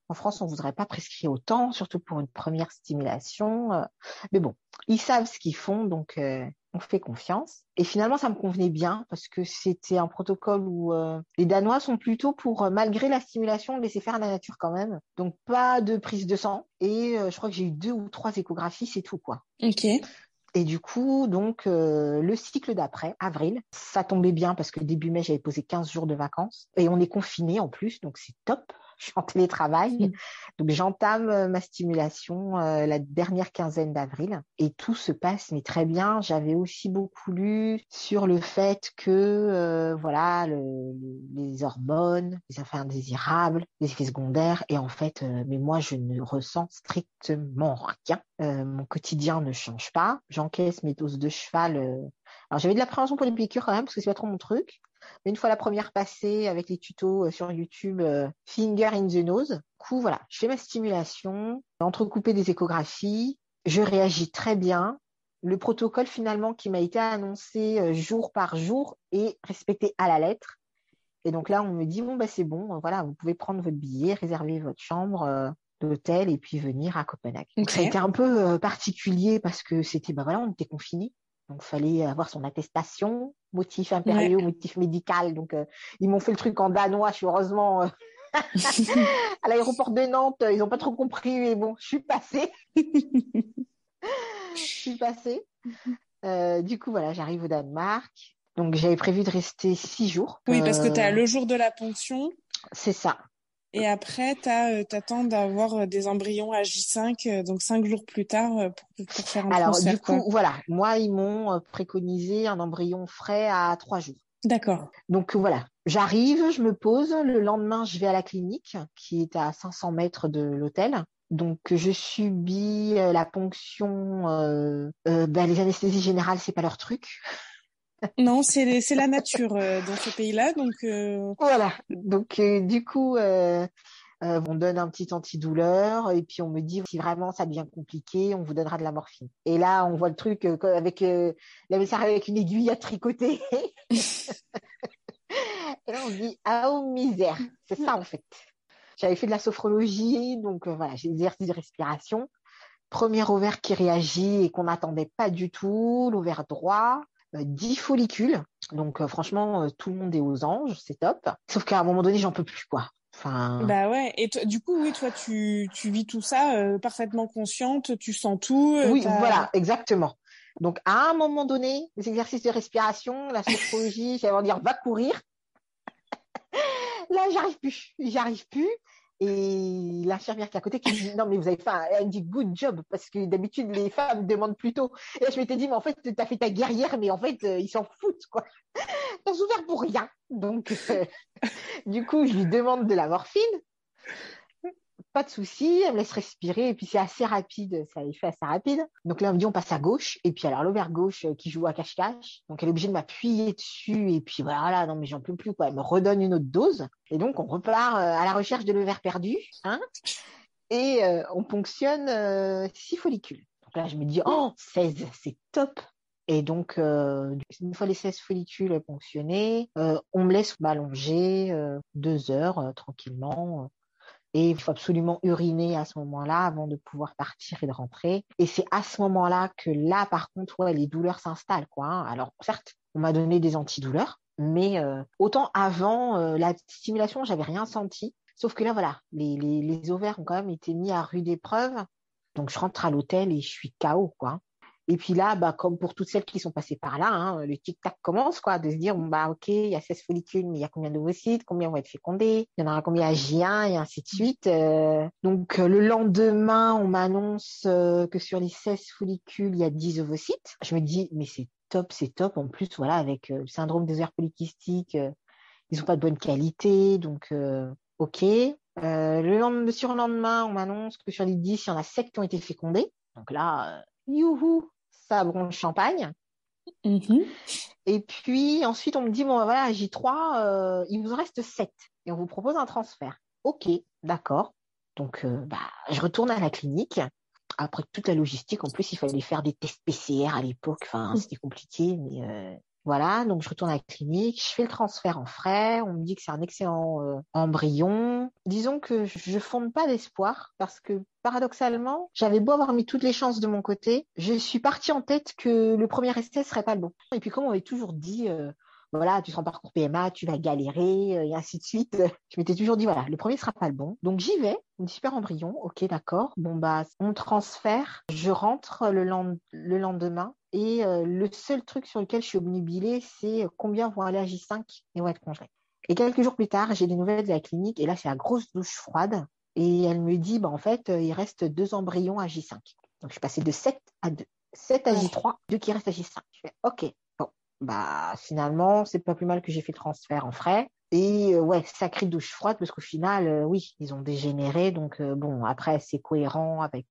En France, on ne voudrait pas prescrire autant, surtout pour une première stimulation. Euh. Mais bon, ils savent ce qu'ils font, donc euh, on fait confiance. Et finalement, ça me convenait bien parce que c'était un protocole où euh, les Danois sont plutôt pour, malgré la stimulation, laisser faire la nature quand même. Donc pas de prise de sang. Et je crois que j'ai eu deux ou trois échographies, c'est tout quoi. Ok. Et du coup, donc, euh, le cycle d'après, avril, ça tombait bien parce que début mai, j'avais posé 15 jours de vacances. Et on est confiné en plus, donc c'est top je suis en télétravail. Mm. Donc j'entame euh, ma stimulation euh, la dernière quinzaine d'avril et tout se passe mais très bien. J'avais aussi beaucoup lu sur le fait que euh, voilà les hormones, les effets indésirables, les effets secondaires et en fait mais moi je ne ressens strictement rien. mon quotidien ne change pas. J'encaisse mes doses de cheval. Alors j'avais de l'appréhension pour les piqûres quand même parce que c'est pas trop mon truc. Mais une fois la première passée avec les tutos euh, sur YouTube, euh, finger in the nose. Du coup, voilà, je fais ma stimulation, entrecoupé des échographies. Je réagis très bien. Le protocole finalement qui m'a été annoncé euh, jour par jour est respecté à la lettre. Et donc là, on me dit bon bah c'est bon, voilà, vous pouvez prendre votre billet, réserver votre chambre d'hôtel et puis venir à Copenhague. Donc ça a été un peu particulier parce que c'était bah voilà, on était confinés. Donc, fallait avoir son attestation, motif impérieux, motif médical. Donc, euh, ils m'ont fait le truc en danois. Je suis heureusement euh, à l'aéroport de Nantes. Ils n'ont pas trop compris, mais bon, je suis passée. je suis passée. Euh, du coup, voilà, j'arrive au Danemark. Donc, j'avais prévu de rester six jours. Oui, parce que tu as le jour de la ponction. C'est ça. Et après, tu euh, attends d'avoir euh, des embryons à J5, euh, donc cinq jours plus tard, pour, pour faire un Alors, du coup, voilà, moi, ils m'ont préconisé un embryon frais à trois jours. D'accord. Donc voilà, j'arrive, je me pose. Le lendemain, je vais à la clinique qui est à 500 mètres de l'hôtel. Donc je subis la ponction. Euh, ben, les anesthésies générales, c'est pas leur truc. Non, c'est la nature euh, dans ce pays-là. Euh... Voilà. Donc euh, du coup, on donne un petit antidouleur et puis on me dit si vraiment ça devient compliqué, on vous donnera de la morphine. Et là, on voit le truc avec la avec une aiguille à tricoter. et là, on dit ah oh misère, c'est ça en fait. J'avais fait de la sophrologie, donc voilà, j'ai des exercices de respiration. Premier ovaire qui réagit et qu'on n'attendait pas du tout, l'ovaire droit. 10 euh, follicules. Donc euh, franchement, euh, tout le monde est aux anges, c'est top. Sauf qu'à un moment donné, j'en peux plus quoi. Enfin... Bah ouais. Et du coup, oui, toi, tu, tu vis tout ça parfaitement consciente, tu sens tout. oui, voilà, exactement. Donc à un moment donné, les exercices de respiration, la sophrologie, j'allais dire va courir. Là, j'arrive plus, j'arrive plus. Et l'infirmière qui est à côté qui dit non mais vous avez fait un, elle dit good job parce que d'habitude les femmes demandent plutôt et là, je m'étais dit mais en fait tu as fait ta guerrière mais en fait euh, ils s'en foutent quoi. T'as souffert pour rien. Donc euh, du coup je lui demande de la morphine pas de souci, elle me laisse respirer et puis c'est assez rapide, ça est fait assez rapide. Donc là on me dit on passe à gauche et puis alors l'ovaire gauche euh, qui joue à cache-cache, donc elle est obligée de m'appuyer dessus et puis voilà, non mais j'en peux plus quoi, elle me redonne une autre dose et donc on repart euh, à la recherche de l'ovaire perdu, hein, et euh, on ponctionne six follicules. Donc là je me dis oh 16, c'est top. Et donc, une fois les 16 follicules ponctionnés, on me laisse m'allonger deux heures tranquillement et il faut absolument uriner à ce moment-là avant de pouvoir partir et de rentrer. Et c'est à ce moment-là que là, par contre, les douleurs s'installent. Hein. Alors, certes, on m'a donné des antidouleurs, mais euh, autant avant euh, la stimulation, j'avais rien senti. Sauf que là, voilà, les ovaires ont quand même été mis à rude épreuve. Donc, je rentre à l'hôtel et je suis KO, quoi. Et puis là, bah, comme pour toutes celles qui sont passées par là, hein, le tic-tac commence, quoi, de se dire, bah, OK, il y a 16 follicules, mais il y a combien d'ovocytes, combien vont être fécondés, il y en aura combien à J1 et ainsi de suite. Euh. donc, euh, le lendemain, on m'annonce euh, que sur les 16 follicules, il y a 10 ovocytes. Je me dis, mais c'est top, c'est top. En plus, voilà, avec le syndrome des ovaires polykystiques, ils sont pas de bonne qualité, donc, OK. le, lendemain, le surlendemain, on m'annonce que sur les 10, il y en a 7 qui ont été fécondés. Donc là, youhou, ça bronche champagne. Mm-hmm. Et puis ensuite, on me dit, bon, voilà, J3, euh, il vous en reste 7 et on vous propose un transfert. Ok, d'accord. Donc, euh, bah, je retourne à la clinique. Après toute la logistique, en plus, il fallait faire des tests PCR à l'époque. Enfin, mm. c'était compliqué, mais euh, voilà, donc je retourne à la clinique, je fais le transfert en frais, on me dit que c'est un excellent euh, embryon. Disons que je fonde pas d'espoir parce que paradoxalement, j'avais beau avoir mis toutes les chances de mon côté, je suis partie en tête que le premier essai serait pas le bon. Et puis comme on m'avait toujours dit, euh, voilà, tu seras en parcours PMA, tu vas galérer, euh, et ainsi de suite. Je m'étais toujours dit, voilà, le premier sera pas le bon. Donc j'y vais, une super embryon, ok, d'accord. Bon, bah, on transfère, je rentre le lendemain, et euh, le seul truc sur lequel je suis obnubilée, c'est combien vont aller à J5 et vont être congelés. Et quelques jours plus tard, j'ai des nouvelles de la clinique, et là, c'est la grosse douche froide. Et elle me dit, bah, en fait, euh, il reste deux embryons à J5. Donc, je suis passée de 7 à 2. 7 à J3, deux qui restent à J5. Je fais, OK, bah finalement c'est pas plus mal que j'ai fait le transfert en frais et euh, ouais sacrée douche froide parce qu'au final euh, oui ils ont dégénéré donc euh, bon après c'est cohérent avec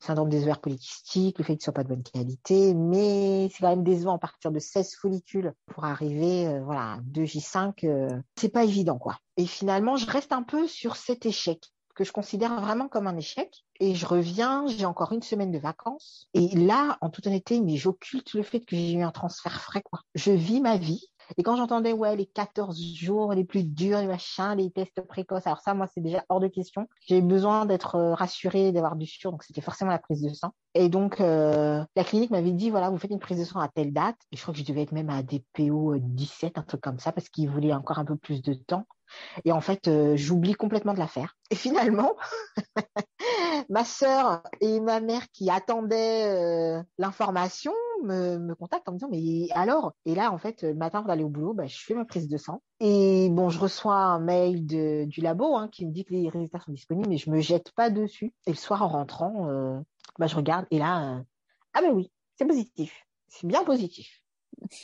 syndrome des ovaires polykystiques le fait qu'ils soient pas de bonne qualité mais c'est quand même décevant à partir de 16 follicules pour arriver voilà 2J5 c'est pas évident quoi et finalement je reste un peu sur cet échec que je considère vraiment comme un échec. Et je reviens, j'ai encore une semaine de vacances. Et là, en toute honnêteté, mais j'occulte le fait que j'ai eu un transfert frais, quoi. Je vis ma vie. Et quand j'entendais, ouais, les 14 jours les plus durs, les machins, les tests précoces, alors ça, moi, c'est déjà hors de question. J'ai besoin d'être euh, rassurée, d'avoir du sûr, donc c'était forcément la prise de sang. Et donc, euh, la clinique m'avait dit, voilà, vous faites une prise de sang à telle date. Je crois que je devais être même à DPO 17, un truc comme ça, parce qu'ils voulaient encore un peu plus de temps. Et en fait, euh, j'oublie complètement de la faire. Et finalement, ma sœur et ma mère qui attendaient euh, l'information me, me, contactent en me disant mais alors? Et là, en fait, le matin pour aller au boulot, bah, je fais ma prise de sang. Et bon, je reçois un mail de, du labo hein, qui me dit que les résultats sont disponibles, mais je me jette pas dessus. Et le soir, en rentrant, euh, bah, je regarde et là, ah ben oui, c'est positif. C'est bien positif.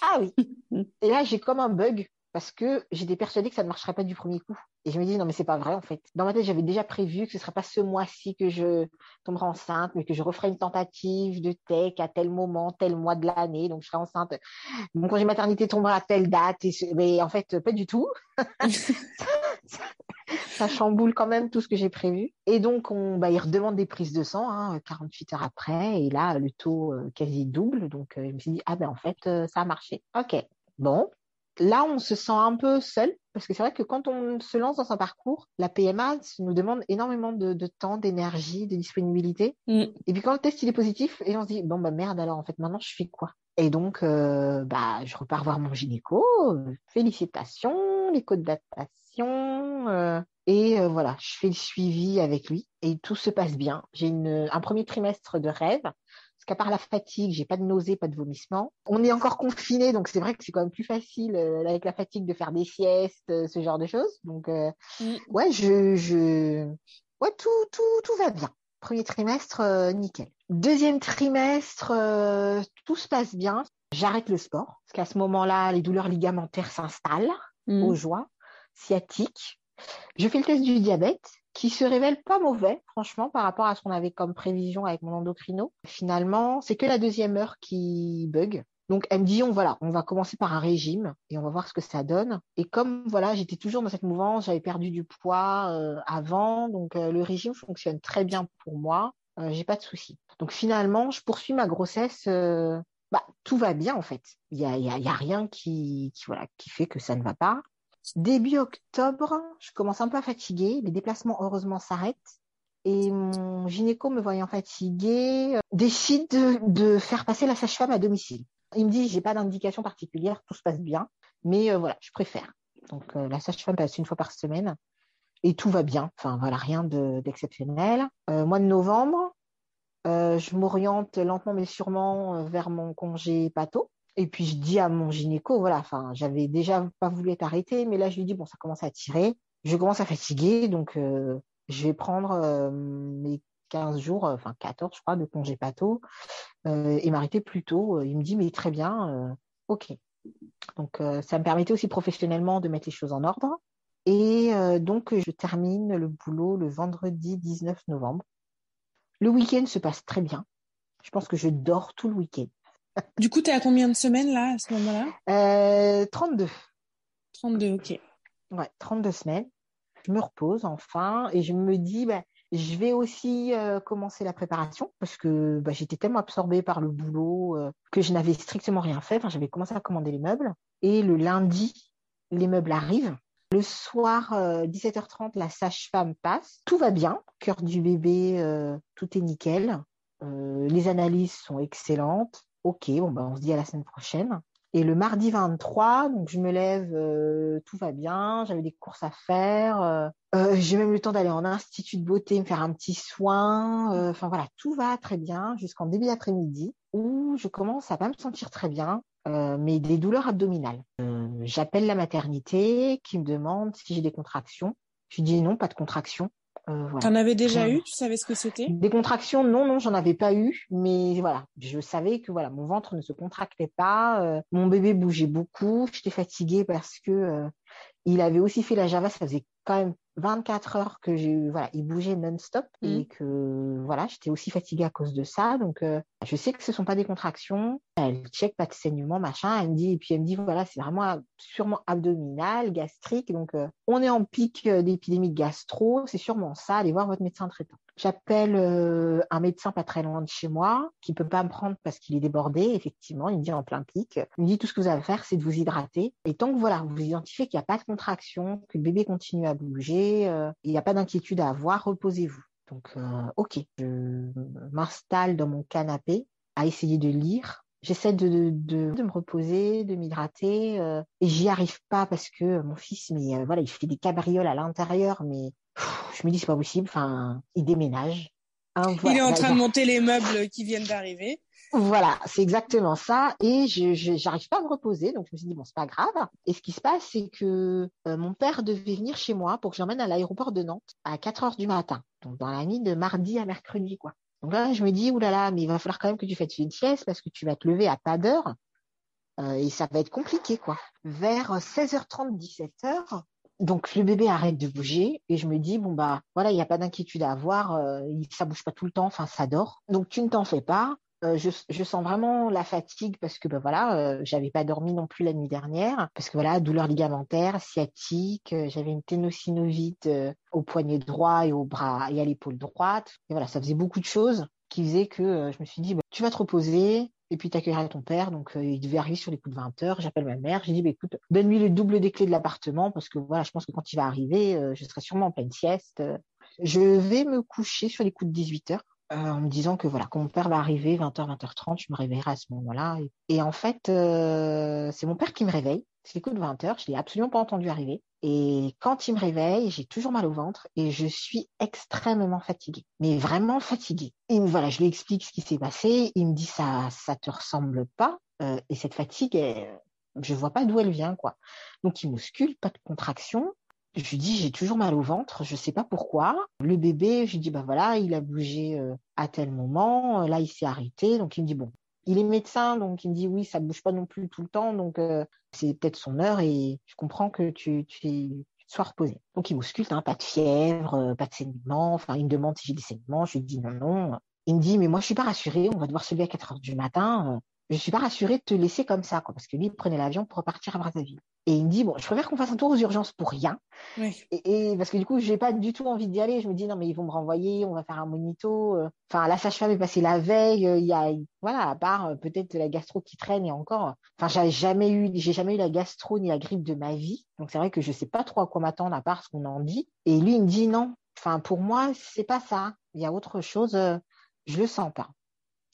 Ah oui. et là, j'ai comme un bug parce que j'étais persuadée que ça ne marcherait pas du premier coup. Et je me dis non mais c'est pas vrai en fait. Dans ma tête j'avais déjà prévu que ce serait pas ce mois-ci que je tomberai enceinte, mais que je referai une tentative de tech à tel moment, tel mois de l'année, donc je serai enceinte. Mon congé maternité tombera à telle date, et mais en fait pas du tout. ça chamboule quand même tout ce que j'ai prévu. Et donc, on, bah, il redemande des prises de sang, hein, 48 heures après, et là, le taux euh, quasi double. Donc, euh, je me suis dit, ah ben en fait, euh, ça a marché. Ok, bon, là, on se sent un peu seul parce que c'est vrai que quand on se lance dans un parcours, la PMA nous demande énormément de, temps, d'énergie, de disponibilité. Mm. Et puis quand le test il est positif, et on se dit bon bah merde alors en fait maintenant je fais quoi? Et donc euh, bah je repars voir mon gynéco, félicitations, les codes datation. Euh, et euh, voilà, je fais le suivi avec lui et tout se passe bien. J'ai un premier trimestre de rêve parce qu'à part la fatigue, j'ai pas de nausées, pas de vomissements. On est encore confiné, donc c'est vrai que c'est quand même plus facile euh, avec la fatigue de faire des siestes, euh, ce genre de choses. Donc mm. ouais, je, je, ouais, tout, tout, tout va bien. Premier trimestre, nickel. Deuxième trimestre, tout se passe bien. J'arrête le sport parce qu'à ce moment-là, les douleurs ligamentaires s'installent mm. aux joies sciatiques. Je fais le test du diabète qui se révèle pas mauvais, franchement, par rapport à ce qu'on avait comme prévision avec mon endocrino. Finalement, c'est que la deuxième heure qui bug. Donc elle me dit on voilà, on va commencer par un régime et on va voir ce que ça donne. Et comme voilà, j'étais toujours dans cette mouvance, j'avais perdu du poids euh, avant, donc euh, le régime fonctionne très bien pour moi. Euh, j'ai pas de soucis. Donc finalement, je poursuis ma grossesse. bah tout va bien en fait. Il y a, rien qui voilà qui fait que ça ne va pas. Début octobre, je commence un peu à fatiguer. Les déplacements heureusement s'arrêtent. Et mon gynéco me voyant fatiguée décide de, faire passer la sage-femme à domicile. Il me dit, j'ai pas d'indication particulière, tout se passe bien, mais euh, voilà, je préfère. Donc euh, la sage-femme passe une fois par semaine et tout va bien. Enfin voilà, rien d'exceptionnel. Euh, mois de novembre, je m'oriente lentement mais sûrement vers mon congé pato. Et puis je dis à mon gynéco, voilà, enfin j'avais déjà pas voulu être arrêtée, mais là je lui dis bon, ça commence à tirer, je commence à fatiguer, donc je vais prendre mes 15 jours, euh, enfin 14 je crois, de congé pato euh, et m'arrêter plus tôt. Il me dit mais très bien, euh, ok. Donc ça me permettait aussi professionnellement de mettre les choses en ordre. Et donc je termine le boulot le vendredi 19 novembre. Le week-end se passe très bien. Je pense que je dors tout le week-end. Du coup, tu es à combien de semaines là, à ce moment-là? 32. 32, ok. Ouais, 32 semaines. Je me repose enfin et je me dis, bah, je vais aussi euh, commencer la préparation parce que bah, j'étais tellement absorbée par le boulot euh, que je n'avais strictement rien fait. Enfin, j'avais commencé à commander les meubles et le lundi, les meubles arrivent. Le soir, 17h30, euh, la sage-femme passe. Tout va bien. Cœur du bébé, tout est nickel. les analyses sont excellentes. Ok, bon, bah, on se dit à la semaine prochaine. Et le mardi 23, donc je me lève, euh, tout va bien, j'avais des courses à faire, euh, euh, j'ai même le temps d'aller en institut de beauté, me faire un petit soin. Enfin voilà, tout va très bien jusqu'en début d'après-midi où je commence à pas me sentir très bien, mais des douleurs abdominales. J'appelle la maternité qui me demande si j'ai des contractions. Je dis non, pas de contractions. Euh, T'en avais déjà eu? Tu savais ce que c'était? Des contractions, non, non, j'en avais pas eu, mais voilà, je savais que voilà, mon ventre ne se contractait pas, euh, mon bébé bougeait beaucoup, j'étais fatiguée parce que euh, il avait aussi fait la Java, ça faisait quand même 24 heures que j'ai eu, voilà, il bougeait non-stop mmh. et que voilà, j'étais aussi fatiguée à cause de ça. Donc, je sais que ce sont pas des contractions. Elle check pas de saignement, machin. Elle me dit, et puis elle me dit, voilà, c'est vraiment sûrement abdominal, gastrique. Donc, euh, on est en pic euh, d'épidémie gastro. C'est sûrement ça. Allez voir votre médecin traitant. J'appelle un médecin pas très loin de chez moi qui peut pas me prendre parce qu'il est débordé. Effectivement, il me dit en plein pic. Il me dit tout ce que vous avez à faire, c'est de vous hydrater. Et tant que voilà, vous identifiez qu'il n'y a pas de contraction, que le bébé continue à bouger, euh, il n'y a pas d'inquiétude à avoir, reposez-vous. Donc, euh, ok, je m'installe dans mon canapé à essayer de lire. J'essaie de, de, de, me reposer, de m'hydrater, euh, et j'y arrive pas parce que mon fils, mais voilà, il fait des cabrioles à l'intérieur, mais je me dis c'est pas possible. Enfin, il déménage. Hein, il est en train de monter les meubles qui viennent d'arriver. Voilà, c'est exactement ça. Et je j'arrive pas à me reposer, donc je me suis dit bon c'est pas grave. Et ce qui se passe, c'est que euh, mon père devait venir chez moi pour que j'emmène à l'aéroport de Nantes à 4 heures du matin, donc dans la nuit de mardi à mercredi quoi. Donc là je me dis oulala, mais il va falloir quand même que tu fasses une sieste parce que tu vas te lever à pas d'heure euh, et ça va être compliqué quoi. Vers 16h30, 17h, donc le bébé arrête de bouger et je me dis bon bah voilà il n'y a pas d'inquiétude à avoir, euh, ça bouge pas tout le temps, enfin ça dort. Donc tu ne t'en fais pas. Euh, je, sens vraiment la fatigue parce que ben voilà, euh, j'avais pas dormi non plus la nuit dernière parce que voilà, douleur ligamentaire, sciatique, euh, j'avais une ténosynovite au poignet droit et au bras et à l'épaule droite. Et voilà, ça faisait beaucoup de choses qui faisaient que je me suis dit bah, tu vas te reposer et puis t'accueilleras ton père. Donc il devait arriver sur les coups de 20 heures. J'appelle ma mère, j'ai dit bah, écoute, donne-lui le double des clés de l'appartement parce que voilà, je pense que quand il va arriver, je serai sûrement en pleine sieste. Je vais me coucher sur les coups de 18 heures euh, en me disant que voilà, quand mon père va arriver, 20h, 20h30, je me réveillerai à ce moment-là. Et, en fait, euh, c'est mon père qui me réveille. C'est coups de 20h, je l'ai absolument pas entendu arriver. Et quand il me réveille, j'ai toujours mal au ventre et je suis extrêmement fatiguée, mais vraiment fatiguée. Et voilà, je lui explique ce qui s'est passé. Il me dit ça, ça te ressemble pas. Euh, et cette fatigue, je vois pas d'où elle vient, quoi. Donc il muscule, pas de contraction. Je lui dis, j'ai toujours mal au ventre, je sais pas pourquoi. Le bébé, je lui dis, bah voilà, il a bougé euh, à tel moment, euh, là il s'est arrêté. Donc il me dit, bon, il est médecin, donc il me dit, oui, ça bouge pas non plus tout le temps, donc euh, c'est peut-être son heure et je comprends que tu, tu, sois reposé. Donc il m'ausculte, hein, pas de fièvre, pas de saignement. Enfin, il me demande si j'ai des saignements. Je lui dis non, non. Il me dit, mais moi, je suis pas rassurée. On va devoir se lever à 4 heures du matin je suis pas rassurée de te laisser comme ça, quoi, parce que lui, il prenait l'avion pour repartir à Brazzaville. Et il me dit, bon, je préfère qu'on fasse un tour aux urgences pour rien. Et, parce que du coup, j'ai pas du tout envie d'y aller. Je me dis, non, mais ils vont me renvoyer, on va faire un monito. Euh. Enfin, la sage-femme est passée la veille. Euh, il y a, voilà, à part euh, peut-être la gastro qui traîne et encore. Enfin, j'avais jamais eu, j'ai jamais eu la gastro ni la grippe de ma vie. Donc, c'est vrai que je sais pas trop à quoi m'attendre à part ce qu'on en dit. Et lui, il me dit, non. Enfin, pour moi, c'est pas ça. Il y a autre chose. je le sens pas.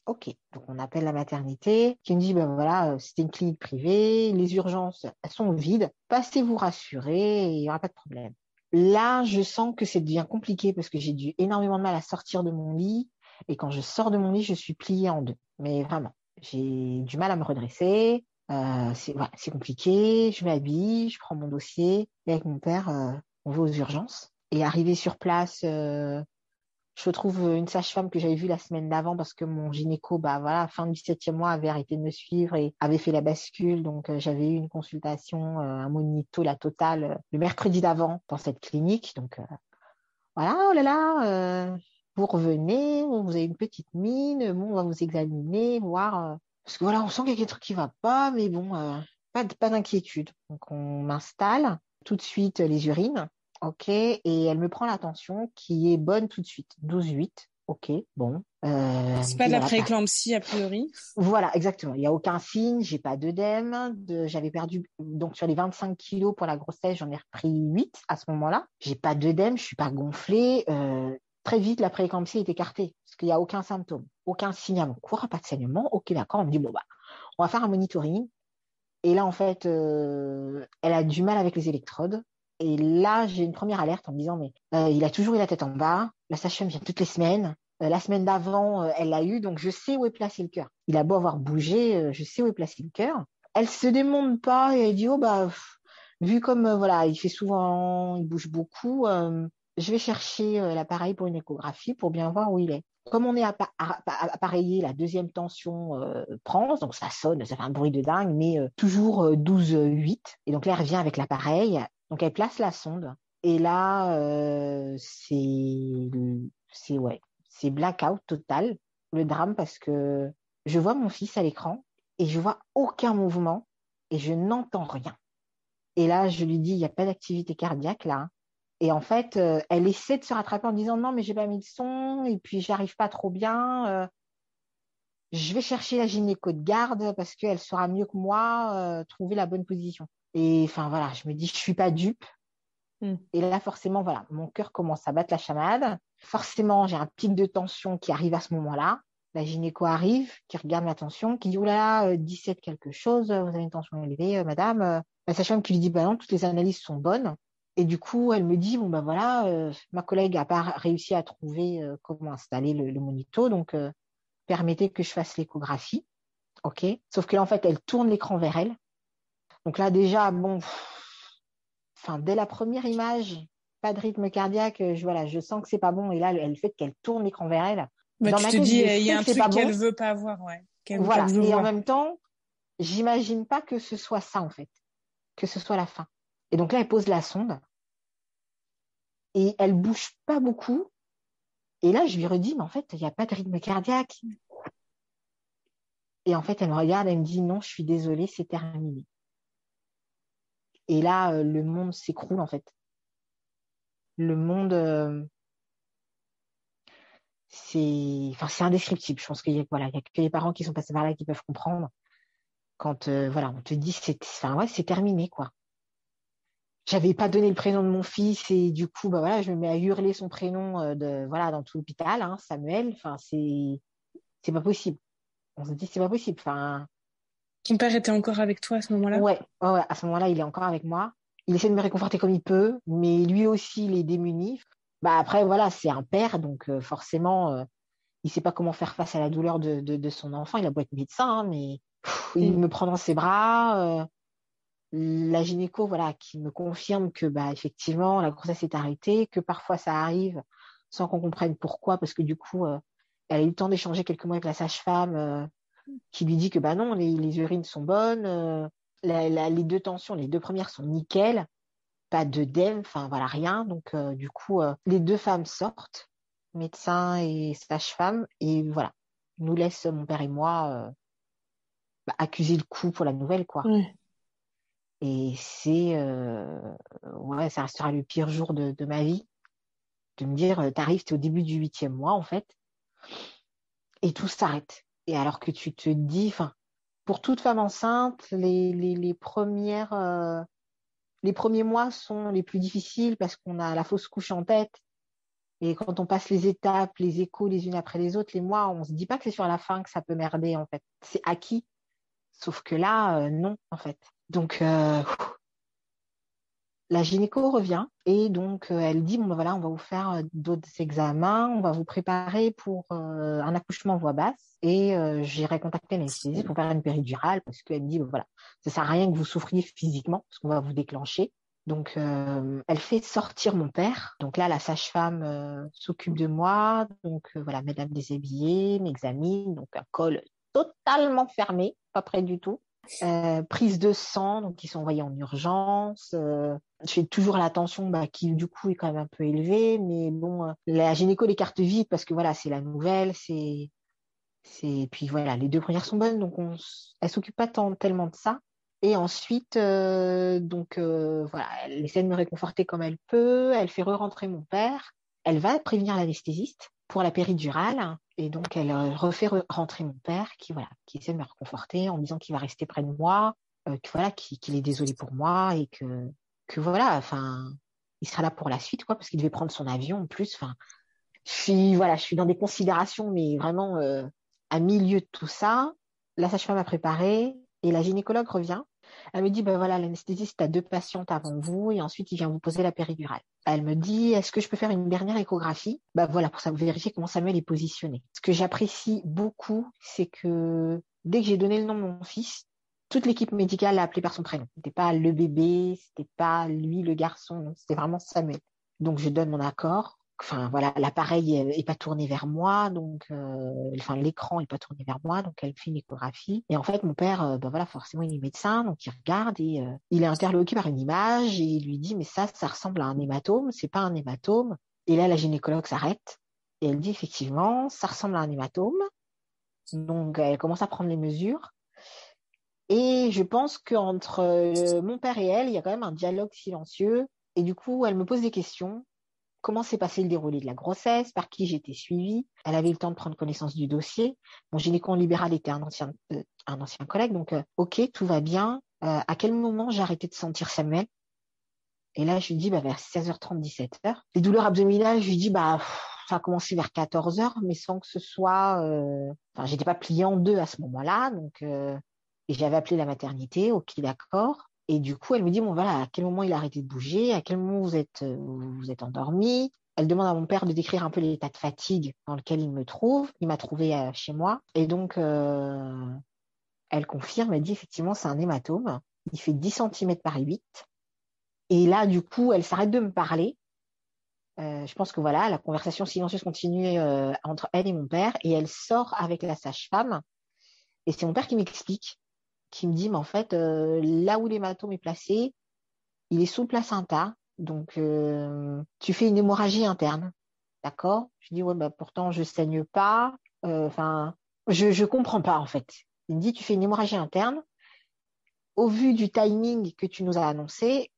Ok, donc on appelle la maternité qui me dit, ben voilà, euh, c'était une clinique privée, les urgences, elles sont vides, passez-vous rassurer, il n'y aura pas de problème. Là, je sens que c'est devient compliqué parce que j'ai dû énormément de mal à sortir de mon lit. Et quand je sors de mon lit, je suis pliée en deux. Mais vraiment, j'ai du mal à me redresser. Euh, c'est compliqué. Je m'habille, je prends mon dossier. Et avec mon père, euh, on va aux urgences. Et arrivé sur place, je retrouve une sage-femme que j'avais vue la semaine d'avant parce que mon gynéco, bah voilà, fin du septième mois, avait arrêté de me suivre et avait fait la bascule. Donc euh, j'avais eu une consultation, euh, un monito, la totale, euh, le mercredi d'avant dans cette clinique. Donc voilà, oh là là, vous revenez, vous avez une petite mine, on va vous examiner, voir. parce que voilà, on sent qu'il y a quelque chose qui va pas, mais bon, pas d'inquiétude. Donc on m'installe tout de suite les urines. Ok, et elle me prend l'attention qui est bonne tout de suite. 12-8, ok, bon. Euh, c'est pas de la prééclampsie a priori Voilà, exactement. Il n'y a aucun signe, j'ai pas d'œdème. De, J'avais perdu, donc sur les 25 kilos pour la grossesse, j'en ai repris 8 à ce moment-là. J'ai pas d'œdème, je suis pas gonflée. Euh, très vite, la prééclampsie est écartée parce qu'il n'y a aucun symptôme, aucun signe avant cours, pas de saignement. Ok, d'accord, on me dit, bon, bah, on va faire un monitoring. Et là, en fait, euh, elle a du mal avec les électrodes. Et là, j'ai une première alerte en me disant, mais euh, il a toujours eu la tête en bas, la sage-femme vient toutes les semaines, euh, la semaine d'avant, euh, elle l'a eu, donc je sais où est placé le cœur. Il a beau avoir bougé, je sais où est placé le cœur. Elle se démonte pas et elle dit, oh bah, vu comme voilà, il fait souvent, il bouge beaucoup, je vais chercher l'appareil pour une échographie pour bien voir où il est. Comme on est appareillé, la deuxième tension prend, donc ça sonne, ça fait un bruit de dingue, mais toujours 12-8. Et donc là, elle revient avec l'appareil, donc elle place la sonde et là euh, c'est ouais c'est blackout total le drame parce que je vois mon fils à l'écran et je vois aucun mouvement et je n'entends rien. Et là je lui dis il n'y a pas d'activité cardiaque là. Et en fait euh, elle essaie de se rattraper en disant non mais j'ai pas mis de son et puis j'arrive pas trop bien. Euh, je vais chercher la gynéco de garde parce qu'elle saura mieux que moi trouver la bonne position. Et enfin voilà, je me dis, je suis pas dupe. Hmm. Et là, forcément, voilà, mon cœur commence à battre la chamade. Forcément, j'ai un pic de tension qui arrive à ce moment-là. La gynéco arrive, qui regarde ma tension, qui dit, oulala, là, 17 quelque chose, vous avez une tension élevée, euh, madame. Euh, la sage-femme qui lui dit, bah non, toutes les analyses sont bonnes. Et du coup, elle me dit, bon, ben voilà, euh, ma collègue n'a pas réussi à trouver comment installer le, le monito, donc permettez que je fasse l'échographie. OK Sauf que là, en fait, elle tourne l'écran vers elle. Donc là, déjà, bon, enfin, dès la première image, pas de rythme cardiaque, je, voilà, je sens que c'est pas bon. Et là, elle fait qu'elle tourne l'écran vers elle. Mais tu te dis, il y a un truc qu'elle veut pas voir, ouais. Voilà. et en même temps, j'imagine pas que ce soit ça, en fait. Que ce soit la fin. Et donc là, elle pose la sonde. Et elle bouge pas beaucoup. Et là, je lui redis, mais en fait, il n'y a pas de rythme cardiaque. Et en fait, elle me regarde, elle me dit, non, je suis désolée, c'est terminé. Et là, euh, le monde s'écroule en fait. Le monde, euh, c'est, enfin, c'est indescriptible. Je pense qu'il y a, voilà, il y a que les parents qui sont passés par là qui peuvent comprendre. Quand, euh, voilà, on te dit, c'est, enfin, c'est terminé, quoi. J'avais pas donné le prénom de mon fils et du coup, bah voilà, je me mets à hurler son prénom de, voilà, dans tout l'hôpital, hein, Samuel. Enfin, c'est, c'est pas possible. On se dit, c'est pas possible. Enfin, ton père était encore avec toi à ce moment-là? Ouais, ouais, à ce moment-là, il est encore avec moi. Il essaie de me réconforter comme il peut, mais lui aussi, il est démuni. Bah après, voilà, c'est un père, donc euh, forcément, euh, il sait pas comment faire face à la douleur de, de, son enfant. Il a beau être médecin, hein, mais il mm. me prend dans ses bras. Euh, la gynéco, voilà, qui me confirme que, bah, effectivement, la grossesse est arrêtée, que parfois ça arrive sans qu'on comprenne pourquoi, parce que du coup, elle a eu le temps d'échanger quelques mois avec la sage-femme qui lui dit que bah non, les, urines sont bonnes, euh, les deux tensions, les deux premières sont nickel. pas d'œdème, enfin voilà, rien. Donc du coup, les deux femmes sortent, médecin et sage-femme, et voilà, nous laisse mon père et moi bah, accuser le coup pour la nouvelle, quoi. Et c'est, ouais, ça restera le pire jour de, de ma vie, de me dire, t'arrives, t'es au début du huitième mois en fait, et tout s'arrête. Et alors que tu te dis, enfin, pour toute femme enceinte, euh, les premiers mois sont les plus difficiles parce qu'on a la fausse couche en tête. Et quand on passe les étapes, les échos les unes après les autres, les mois, on se dit pas que c'est sur la fin que ça peut merder en fait. C'est acquis. Sauf que là, euh, non en fait. Donc, euh, la gynéco revient et donc euh, elle dit bon ben voilà on va vous faire euh, d'autres examens, on va vous préparer pour euh, un accouchement voix basse et j'irai contacter l'anesthésiste pour faire une péridurale parce qu'elle dit ben voilà ça sert à rien que vous souffriez physiquement parce qu'on va vous déclencher. Donc elle fait sortir mon père. Donc là la sage-femme s'occupe de moi. Donc voilà mesdames déshabillées, m'examine donc un col totalement fermé, pas près du tout. Euh, prise de sang, donc ils sont envoyés en urgence. Euh, je fais toujours l'attention bah, qui du coup est quand même un peu élevée, mais bon, euh, la gynéco les cartes vite parce que voilà, c'est la nouvelle, c'est, c'est, puis voilà, les deux premières sont bonnes, donc on, elle s'occupe pas tant, tellement de ça. Et ensuite, donc voilà, elle essaie de me réconforter comme elle peut, elle fait re-rentrer mon père, elle va prévenir l'anesthésiste pour la péridurale. Et donc, elle euh, refait rentrer mon père, qui voilà, qui essaie de me réconforter en disant qu'il va rester près de moi, euh, voilà, qu'il est désolé pour moi et que que voilà, enfin, il sera là pour la suite, quoi, parce qu'il devait prendre son avion en plus. Enfin, je suis voilà, je suis dans des considérations, mais vraiment euh, à milieu de tout ça. La sage-femme a préparé et la gynécologue revient elle me dit, ben voilà, l'anesthésiste a deux patientes avant vous et ensuite il vient vous poser la péridurale. Elle me dit, est-ce que je peux faire une dernière échographie? Ben voilà, pour ça, vérifier comment Samuel est positionné. Ce que j'apprécie beaucoup, c'est que dès que j'ai donné le nom de mon fils, toute l'équipe médicale l'a appelé par son prénom. C'était pas le bébé, c'était pas lui le garçon, c'était vraiment Samuel. Donc je donne mon accord enfin voilà, l'appareil est, pas tourné vers moi, donc euh, enfin l'écran est pas tourné vers moi, donc elle fait une échographie. Et en fait, mon père, euh, ben voilà, forcément il est médecin, donc il regarde et euh, il est interloqué par une image et il lui dit mais ça, ça ressemble à un hématome, c'est pas un hématome. Et là, la gynécologue s'arrête et elle dit effectivement, ça ressemble à un hématome. Donc elle commence à prendre les mesures. Et je pense qu'entre mon père et elle, il y a quand même un dialogue silencieux. Et du coup, elle me pose des questions comment s'est passé le déroulé de la grossesse, par qui j'étais suivie. Elle avait eu le temps de prendre connaissance du dossier. Mon gynéco libéral était un ancien, euh, collègue, donc euh, ok, tout va bien. Euh, à quel moment j'ai arrêté de sentir Samuel? Et là, je lui dis bah, vers 16h30, 17h. Les douleurs abdominales, je lui dis bah ça a commencé vers 14h, mais sans que ce soit. Enfin, j'étais pas pliée en deux à ce moment-là, donc et j'avais appelé la maternité. Ok, d'accord. Et du coup, elle me dit, bon voilà, à quel moment il a arrêté de bouger, à quel moment vous êtes, euh, vous êtes endormi? Elle demande à mon père de décrire un peu l'état de fatigue dans lequel il me trouve. Il m'a trouvé euh, chez moi. Et donc, euh, elle confirme, elle dit effectivement, c'est un hématome. Il fait 10 cm par 8. Et là, du coup, elle s'arrête de me parler. je pense que voilà, la conversation silencieuse continue entre elle et mon père. Et elle sort avec la sage-femme. Et c'est mon père qui m'explique qui me dit, mais en fait, euh, là où l'hématome est placé, il est sous placenta, donc euh, tu fais une hémorragie interne, d'accord? Je dis, ouais, bah, pourtant je saigne pas, euh, enfin, je je comprends pas en fait. Il me dit, tu fais une hémorragie interne. Au vu du timing que tu nous as annoncé,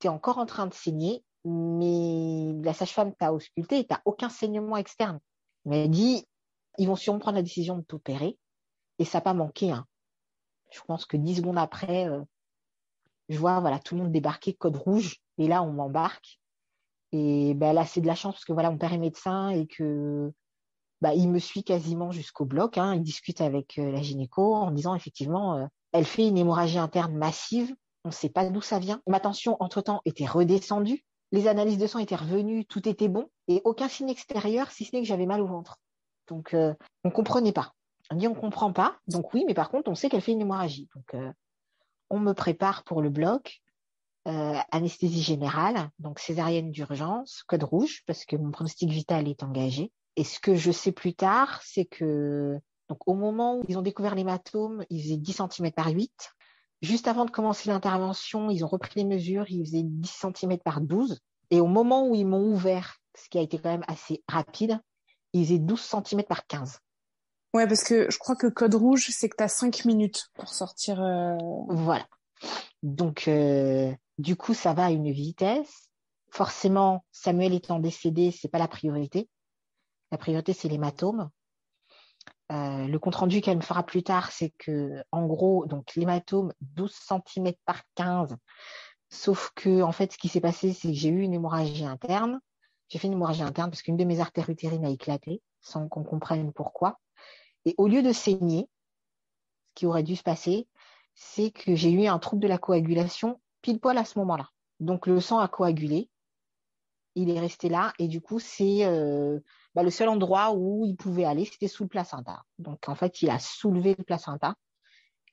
tu es encore en train de saigner, mais la sage-femme t'a ausculté et t'as aucun saignement externe. Mais elle dit, ils vont sûrement prendre la décision de t'opérer et ça n'a pas manqué. Hein je pense que dix secondes après, euh, je vois voilà tout le monde débarquer code rouge et là on m'embarque et ben là c'est de la chance parce que voilà mon père est médecin et que bah, il me suit quasiment jusqu'au bloc. Hein, il discute avec euh, la gynéco en disant effectivement euh, elle fait une hémorragie interne massive. On ne sait pas d'où ça vient. Ma tension entre temps était redescendue. Les analyses de sang étaient revenues, tout était bon et aucun signe extérieur si ce n'est que j'avais mal au ventre. Donc on comprenait pas. On dit on comprend pas, donc oui, mais par contre on sait qu'elle fait une hémorragie. Donc euh, on me prépare pour le bloc, euh, anesthésie générale, donc césarienne d'urgence, code rouge parce que mon pronostic vital est engagé. Et ce que je sais plus tard, c'est que donc au moment où ils ont découvert l'hématome, il faisait 10 cm par 8. Juste avant de commencer l'intervention, ils ont repris les mesures, ils faisaient 10 cm par 12. Et au moment où ils m'ont ouvert, ce qui a été quand même assez rapide, ils faisaient 12 cm par 15. Ouais, parce que je crois que code rouge, c'est que tu as 5 minutes pour sortir. Euh... Voilà. Donc, euh, du coup, ça va à une vitesse. Forcément, Samuel étant décédé, c'est pas la priorité. La priorité, c'est l'hématome. Euh, le compte rendu qu'elle me fera plus tard, c'est que, en gros, donc l'hématome 12 cm par 15. Sauf que, en fait, ce qui s'est passé, c'est que j'ai eu une hémorragie interne. J'ai fait une hémorragie interne parce qu'une de mes artères utérines a éclaté, sans qu'on comprenne pourquoi. Et au lieu de saigner, ce qui aurait dû se passer, c'est que j'ai eu un trouble de la coagulation pile poil à ce moment-là. Donc le sang a coagulé, il est resté là et du coup c'est euh, bah, le seul endroit où il pouvait aller, c'était sous le placenta. Donc en fait, il a soulevé le placenta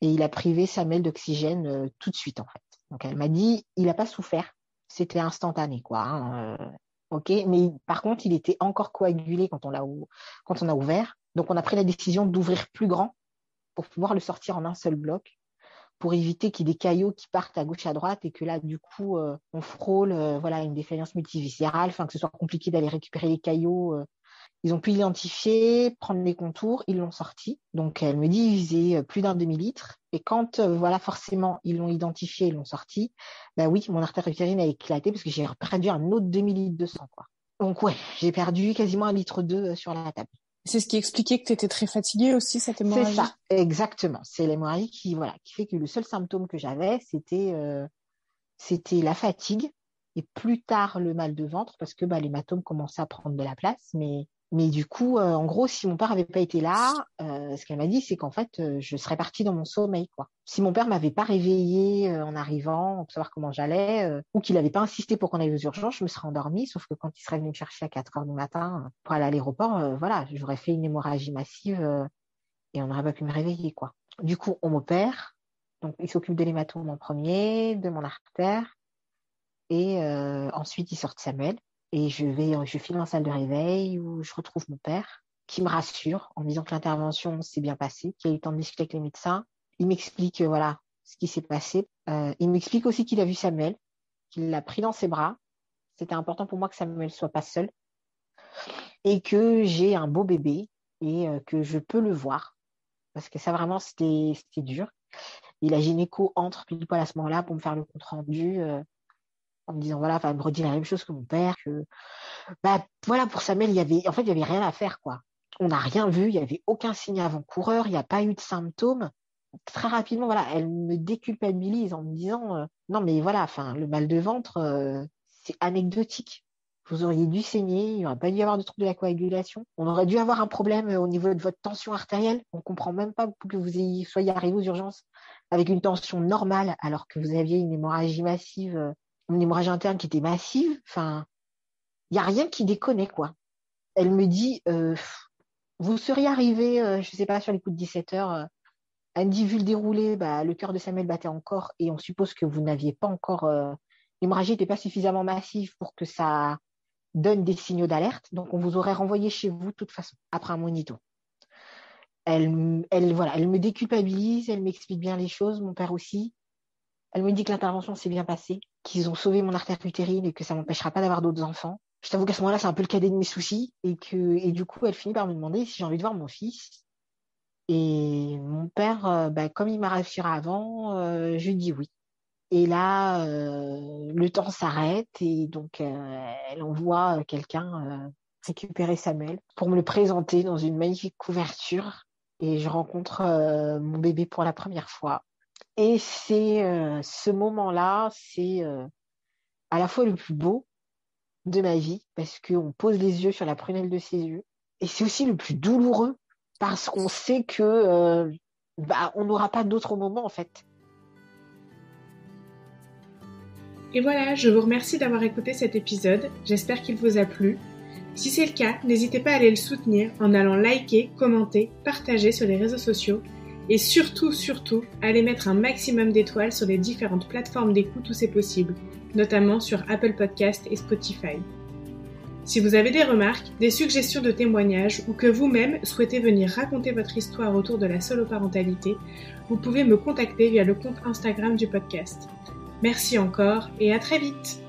et il a privé Samuel d'oxygène euh, tout de suite en fait. Donc elle m'a dit, il n'a pas souffert, c'était instantané quoi. Hein, euh, ok, mais par contre, il était encore coagulé quand on l'a quand on a ouvert. Donc on a pris la décision d'ouvrir plus grand pour pouvoir le sortir en un seul bloc pour éviter qu'il y ait des caillots qui partent à gauche à droite et que là, du coup, euh, on frôle euh, voilà, une défaillance multiviscérale, enfin que ce soit compliqué d'aller récupérer les caillots. Euh. Ils ont pu identifier, prendre les contours, ils l'ont sorti. Donc elle me dit, il faisait plus d'un demi-litre. Et quand, voilà, forcément, ils l'ont identifié, ils l'ont sorti, ben oui, mon artère utérine a éclaté parce que j'ai perdu un autre demi-litre de sang. Quoi. Donc ouais, j'ai perdu quasiment un litre d'eau sur la table. C'est ce qui expliquait que tu étais très fatiguée aussi, cette hémorragie. C'est ça, exactement. C'est l'hémorragie qui, voilà, qui fait que le seul symptôme que j'avais, c'était, euh, c'était la fatigue et plus tard le mal de ventre parce que bah, l'hématome commençait à prendre de la place. Mais mais du coup, euh, en gros, si mon père avait pas été là, euh, ce qu'elle m'a dit, c'est qu'en fait, euh, je serais partie dans mon sommeil, quoi. Si mon père m'avait pas réveillée en arrivant pour savoir comment j'allais, ou qu'il n'avait pas insisté pour qu'on aille aux urgences, je me serais endormie. Sauf que quand il serait venu me chercher à 4 heures du matin pour aller à l'aéroport, voilà, j'aurais fait une hémorragie massive et on n'aurait pas pu me réveiller, quoi. Du coup, on m'opère. Donc, il s'occupe de l'hématome en premier, de mon artère, et ensuite il sort Samuel. Et je vais, je file en salle de réveil où je retrouve mon père qui me rassure en me disant que l'intervention s'est bien passée, qu'il a eu le temps de discuter avec les médecins. Il m'explique euh, voilà ce qui s'est passé. Euh, il m'explique aussi qu'il a vu Samuel, qu'il l'a pris dans ses bras. C'était important pour moi que Samuel soit pas seul et que j'ai un beau bébé et euh, que je peux le voir parce que ça vraiment c'était dur. Et la gynéco entre pile poil à ce moment-là pour me faire le compte rendu. Euh, en me disant voilà, enfin, me redit la même chose que mon père. Que, bah, voilà, pour Samuel, il y avait, en fait, il y avait rien à faire, quoi. On n'a rien vu, il y avait aucun signe avant-coureur, il n'y a pas eu de symptômes. Très rapidement, voilà, elle me déculpabilise en me disant euh, non, mais voilà, enfin, le mal de ventre, euh, c'est anecdotique. Vous auriez dû saigner, il n'y aurait pas dû y avoir de trouble de la coagulation. On aurait dû avoir un problème euh, au niveau de votre tension artérielle. On comprend même pas que vous ayez, soyez arrivé aux urgences avec une tension normale alors que vous aviez une hémorragie massive une hémorragie interne qui était massive. Enfin, il n'y a rien qui déconne, quoi. Elle me dit, euh, vous seriez arrivé, euh, je ne sais pas, sur les coups de 17 heures. Euh, elle me vu le déroulé, bah, le cœur de Samuel battait encore et on suppose que vous n'aviez pas encore. L'hémorragie n'était pas suffisamment massive pour que ça donne des signaux d'alerte. Donc, on vous aurait renvoyé chez vous de toute façon, après un monito. Elle, elle, voilà, elle me déculpabilise, elle m'explique bien les choses, mon père aussi. Elle me dit que l'intervention s'est bien passée, qu'ils ont sauvé mon artère utérine et que ça m'empêchera pas d'avoir d'autres enfants. Je t'avoue qu'à ce moment-là, c'est un peu le cadet de mes soucis et que et du coup, elle finit par me demander si j'ai envie de voir mon fils. Et mon père, euh, bah, comme il m'a rassuré avant, euh, je lui dis oui. Et là, euh, le temps s'arrête et donc elle envoie quelqu'un récupérer Samuel pour me le présenter dans une magnifique couverture. Et je rencontre mon bébé pour la première fois. Et c'est euh, ce moment-là, c'est euh, à la fois le plus beau de ma vie parce qu'on pose les yeux sur la prunelle de ses yeux, et c'est aussi le plus douloureux parce qu'on sait que euh, bah, on n'aura pas d'autre moment en fait. Et voilà, je vous remercie d'avoir écouté cet épisode. J'espère qu'il vous a plu. Si c'est le cas, n'hésitez pas à aller le soutenir en allant liker, commenter, partager sur les réseaux sociaux et surtout, surtout, allez mettre un maximum d'étoiles sur les différentes plateformes d'écoute où c'est possible, notamment sur Apple Podcast et Spotify. Si vous avez des remarques, des suggestions de témoignages ou que vous-même souhaitez venir raconter votre histoire autour de la soloparentalité, vous pouvez me contacter via le compte Instagram du podcast. Merci encore et à très vite